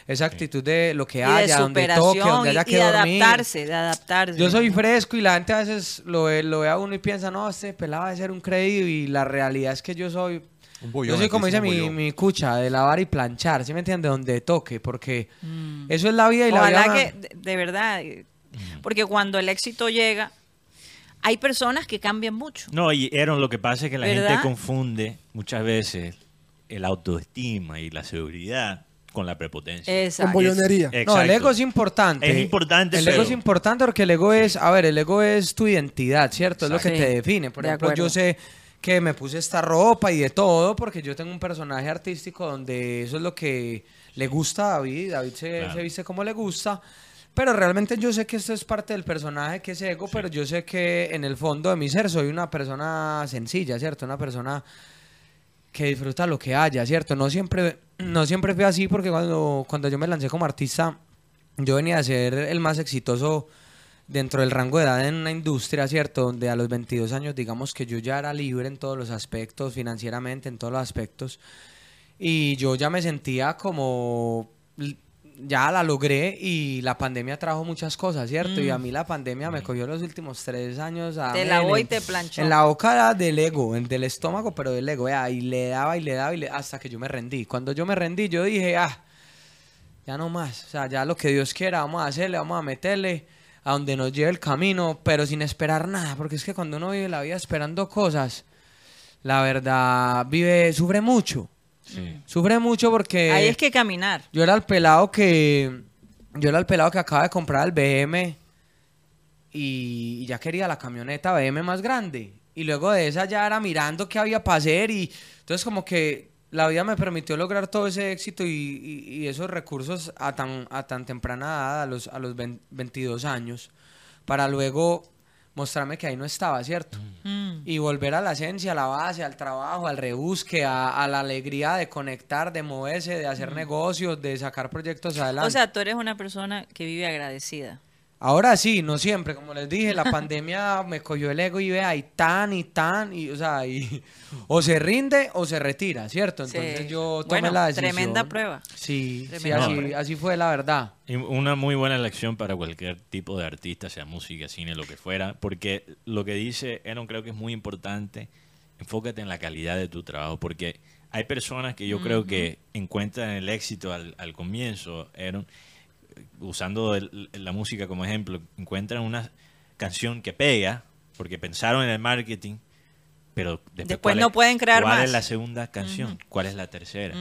Esa actitud de lo que haya, donde toque, donde haya y que de dormir. adaptarse, de adaptarse. Yo soy fresco y la gente a veces lo ve, lo ve a uno y piensa, no, este pelado debe ser un creído y la realidad es que yo soy... Un bollón, yo soy como dice mi, mi cucha, de lavar y planchar, ¿sí me entiende? Donde toque, porque eso es la vida y la Mm. Vida... que, de, de verdad, eh, porque cuando el éxito llega, hay personas que cambian mucho. No, y Aaron, lo que pasa es que la ¿Verdad? gente confunde muchas veces el autoestima y la seguridad con la prepotencia. Exacto. Con bollonería. No, el ego es importante. Es importante, El ego pero- es importante porque el ego es, a ver, el ego es tu identidad, ¿cierto? Es lo que te define. Por de ejemplo, acuerdo. yo sé que me puse esta ropa y de todo porque yo tengo un personaje artístico donde eso es lo que le gusta a David. David se, Claro. se viste como le gusta. Pero realmente yo sé que esto es parte del personaje que es ego, pero yo sé que en el fondo de mi ser soy una persona sencilla, ¿cierto? Una persona que disfruta lo que haya, ¿cierto? No siempre, no siempre fue así porque cuando, cuando yo me lancé como artista, yo venía a ser el más exitoso dentro del rango de edad en una industria, ¿cierto? Donde a los 22 años, digamos que yo ya era libre en todos los aspectos, financieramente, en todos los aspectos. Y yo ya me sentía como... Ya la logré y la pandemia trajo muchas cosas, ¿cierto? Y a mí la pandemia me cogió los últimos tres años a... Te men, lavó y te planchó. En la boca del ego, en- del estómago, pero del ego, y le daba y le daba y le- hasta que yo me rendí. Cuando yo me rendí, yo dije, ah, ya no más. O sea, ya lo que Dios quiera, vamos a hacerle, vamos a meterle a donde nos lleve el camino, pero sin esperar nada. Porque es que cuando uno vive la vida esperando cosas, la verdad, vive, sufre mucho. Sí. Sufre mucho porque Ahí es que caminar. yo era el pelado que. Yo era el pelado que acaba de comprar el BM y, y ya quería la camioneta BM más grande. Y luego de esa ya era mirando qué había para hacer y entonces como que la vida me permitió lograr todo ese éxito y, y- y esos recursos a tan, a tan temprana edad, a los, a los 20 22 años, para luego mostrarme que ahí no estaba, ¿cierto? Mm. Y volver a la esencia, a la base, al trabajo, al rebusque, a, a la alegría de conectar, de moverse, de hacer negocios, de sacar proyectos adelante. O sea, tú eres una persona que vive agradecida. Ahora sí, no siempre, como les dije, la pandemia me cogió el ego y vea, y tan y tan, y, o sea, y, o se rinde o se retira, ¿cierto? Entonces Sí. yo tomé Bueno, la decisión. tremenda prueba. Sí, así, prueba. así fue la verdad. Y una muy buena lección para cualquier tipo de artista, sea música, cine, lo que fuera, porque lo que dice Aaron creo que es muy importante, enfócate en la calidad de tu trabajo, porque hay personas que yo creo que encuentran el éxito al, al comienzo, Aaron, usando el- la música como ejemplo, encuentran una canción que pega, porque pensaron en el marketing, pero después, Después ¿cuál no es- pueden crear ¿Cuál más. es la segunda canción? ¿Cuál es la tercera?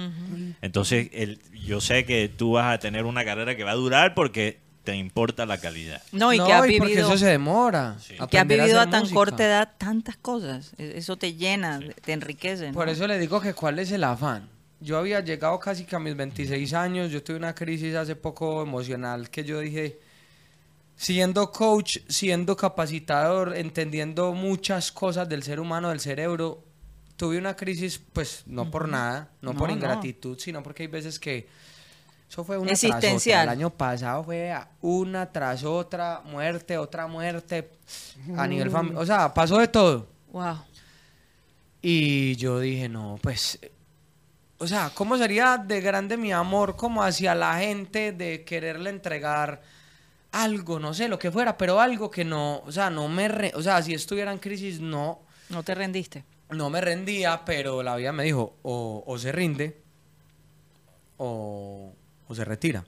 Entonces, el, yo sé que tú vas a tener una carrera que va a durar porque te importa la calidad. No, y que has porque vivido, eso se demora. que has vivido a hacer tan música. corta edad tantas cosas. E- Eso te llena, te enriquece. Por ¿no? eso le digo que cuál es el afán. Yo había llegado casi que a mis 26 años, yo tuve una crisis hace poco emocional que yo dije, siendo coach, siendo capacitador, entendiendo muchas cosas del ser humano, del cerebro, tuve una crisis, pues no por nada, no, No, por no. ingratitud, sino porque hay veces que eso fue una tras otra. El año pasado fue una tras otra, muerte, otra muerte, a nivel familiar, o sea, pasó de todo. Wow. Y yo dije, no, pues, o sea, ¿cómo sería de grande mi amor como hacia la gente de quererle entregar algo, no sé, lo que fuera, pero algo que no, o sea, no me, re- o sea, si estuviera en crisis, no, No te rendiste. no me rendía, pero la vida me dijo, o, o se rinde, o, o se retira.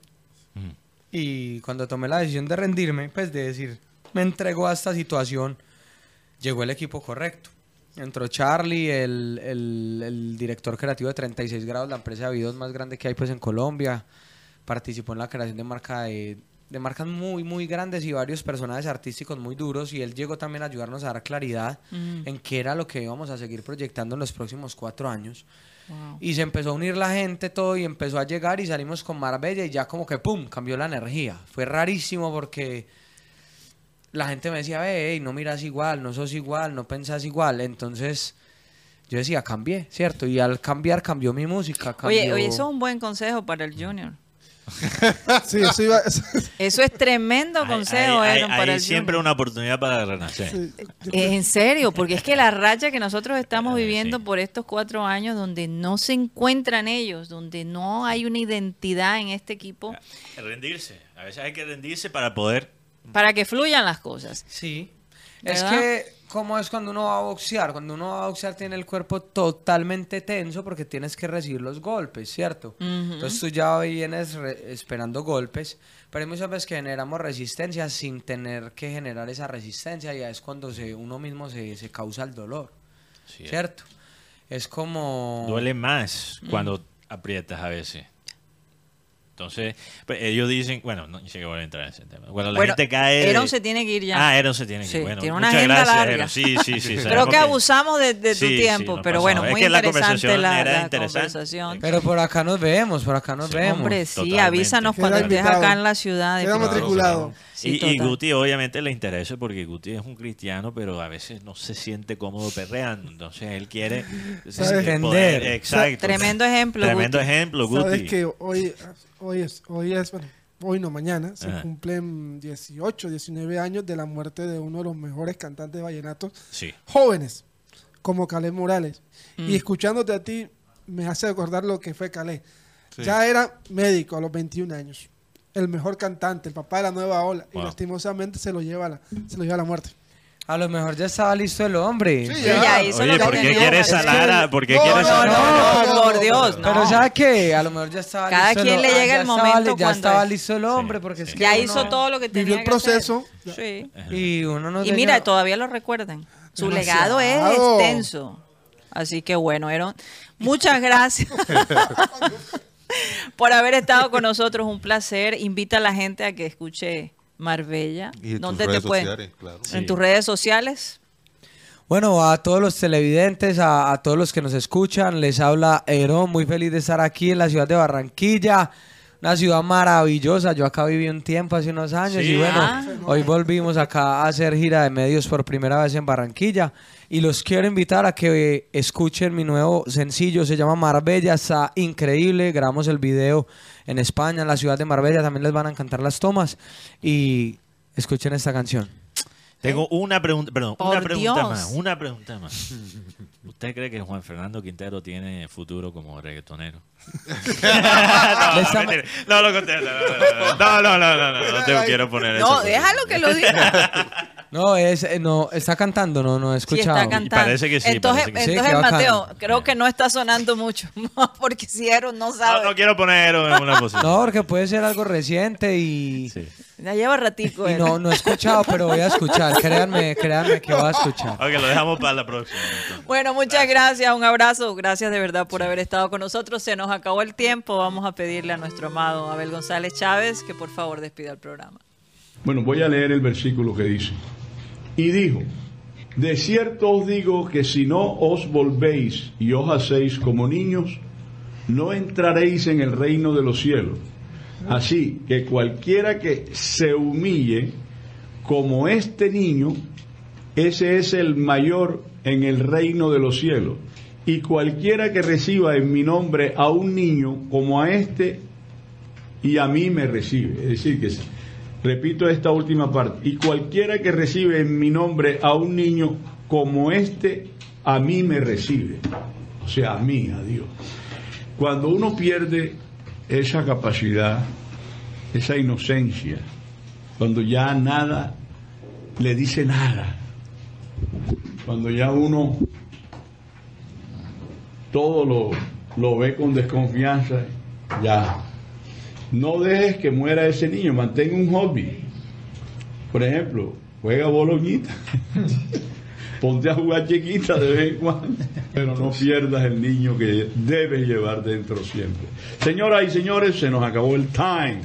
Y cuando tomé la decisión de rendirme, pues de decir, me entregó a esta situación, llegó el equipo correcto. Entró Charlie, el, el- el director creativo de 36 grados, la empresa de videos más grande que hay pues en Colombia. Participó en la creación de marca de, de marcas muy, muy grandes y varios personajes artísticos muy duros. Y él llegó también a ayudarnos a dar claridad Mm. en qué era lo que íbamos a seguir proyectando en los próximos cuatro años. Wow. Y se empezó a unir la gente, todo, y empezó a llegar y salimos con Marbella y ya como que ¡pum! cambió la energía. Fue rarísimo porque la gente me decía, ve, ey, no miras igual, no sos igual, no pensás igual. Entonces yo decía, cambié, ¿cierto? Y al cambiar cambió mi música. Oye, cambió- oye, eso es un buen consejo para el Junior. Sí, eso iba. Eso es tremendo Hay- consejo, hay- hay- Aaron, para hay el siempre Junior. una oportunidad para renacer. sí, En serio, porque es que la racha que nosotros estamos Eh, viviendo sí. por estos cuatro años, donde no se encuentran ellos, donde no hay una identidad en este equipo, Rendirse. A veces hay que rendirse para poder. Para que fluyan las cosas. Sí. Es que, como es cuando uno va a boxear? Cuando uno va a boxear tiene el cuerpo totalmente tenso porque tienes que recibir los golpes, ¿cierto? Entonces tú ya vienes re- esperando golpes, pero hay muchas veces que generamos resistencia sin tener que generar esa resistencia y ya es cuando se, uno mismo se, se causa el dolor, Sí, ¿cierto? Es como... Duele más Mm. cuando aprietas a veces. Entonces, pues, ellos dicen, bueno, no sé que voy a entrar en ese tema. Bueno, la Bueno, gente cae. de- Aaron se tiene que ir ya. Ah, Aaron se tiene que Sí, ir. Bueno, tiene una muchas agenda gracias, larga. Aaron. Sí, sí, sí. Creo que abusamos de, de tu tiempo, no pero pasa bueno. Es muy que la interesante conversación la, era la interesante. conversación. Pero por acá nos vemos, por acá nos Sí, vemos. Hombre, sí, Totalmente. avísanos cuando estés acá en la ciudad. Queda matriculado. Sí, y. Guti obviamente le interesa porque Guti es un cristiano, pero a veces no se siente cómodo perreando. Entonces él quiere ¿Sabes? Entender. Exacto. Tremendo ejemplo, Tremendo Guti. ejemplo, Sabes Guti. que hoy, hoy es, hoy es, bueno, hoy no mañana, se Ajá. cumplen 18, 19 años de la muerte de uno de los mejores cantantes de vallenatos Sí. jóvenes, como Calé Morales. Mm. Y escuchándote a ti, me hace recordar lo que fue Calé. Ya era médico a los 21 años. El mejor cantante, el papá de la nueva ola. Y lastimosamente se lo lleva a la, se lo lleva a la muerte. A lo mejor ya estaba listo el hombre. Sí, Sí, ya. ya hizo Oye, lo ¿por qué quieres salar a.? ¿Por qué No, quieres no, salar No, no, por no, Dios, Pero no. ¿sabe qué? A lo mejor ya estaba Cada listo. quien el- le llega el estaba momento Ya estaba es. listo el hombre porque es que Ya hizo todo lo que tenía Vivió el que hacer. proceso. Sí. Y uno no Y tenía- mira, todavía lo recuerdan. Su Demasiado. legado es extenso. Así que bueno, Aaron, muchas gracias por haber estado con nosotros. Un placer. Invita a la gente a que escuche Marbella. Y en tus ¿Dónde redes te pueden? sociales, claro. En tus redes sociales. Bueno, a todos los televidentes, a, a todos los que nos escuchan, les habla Herón, muy feliz de estar aquí en la ciudad de Barranquilla, una ciudad maravillosa. Yo acá viví un tiempo, hace unos años, Sí. y bueno, Ah. hoy volvimos acá a hacer gira de medios por primera vez en Barranquilla. Y los quiero invitar a que escuchen mi nuevo sencillo, se llama Marbella, está increíble. Grabamos el video en España, en la ciudad de Marbella, también les van a encantar las tomas. Y escuchen esta canción. Tengo una pregunta, perdón, Por una pregunta Dios. más, una pregunta más. ¿Usted cree que Juan Fernando Quintero tiene futuro como reggaetonero? no, no. No, no, no, no, no, no, no te quiero poner eso. No, déjalo que lo diga. No, es, eh, no, está cantando, no, no he Sí, escuchado. está cantando. parece que sí, Entonces, que sí. entonces Sí, Mateo, creo que no está sonando mucho. Porque si Aaron no No, sabe. no quiero poner en una posición. No, porque puede ser algo reciente y, Sí. Ya lleva ratico. y él. no, no he escuchado, pero voy a escuchar. Créanme, créanme que voy a escuchar. Ok, lo dejamos para la próxima. entonces. Bueno, muchas gracias, un abrazo, gracias de verdad por haber estado con nosotros. Se nos acabó el tiempo, vamos a pedirle a nuestro amado Abel González Chávez que por favor despida el programa. Bueno, voy a leer el versículo que dice. Y dijo, de cierto os digo que si no os volvéis y os hacéis como niños, no entraréis en el reino de los cielos. Así que cualquiera que se humille como este niño, ese es el mayor en el reino de los cielos. Y cualquiera que reciba en mi nombre a un niño como a este, y a mí me recibe. Es decir, que repito esta última parte, y cualquiera que recibe en mi nombre a un niño como este, a mí me recibe. O sea, a mí, a Dios. Cuando uno pierde esa capacidad, esa inocencia, cuando ya nada le dice nada, cuando ya uno todo lo, lo ve con desconfianza, ya no dejes que muera ese niño, mantén un hobby. Por ejemplo, juega boloñita. Ponte a jugar chiquita de vez en cuando, pero no pierdas el niño que debes llevar dentro siempre. Señoras y señores, se nos acabó el time.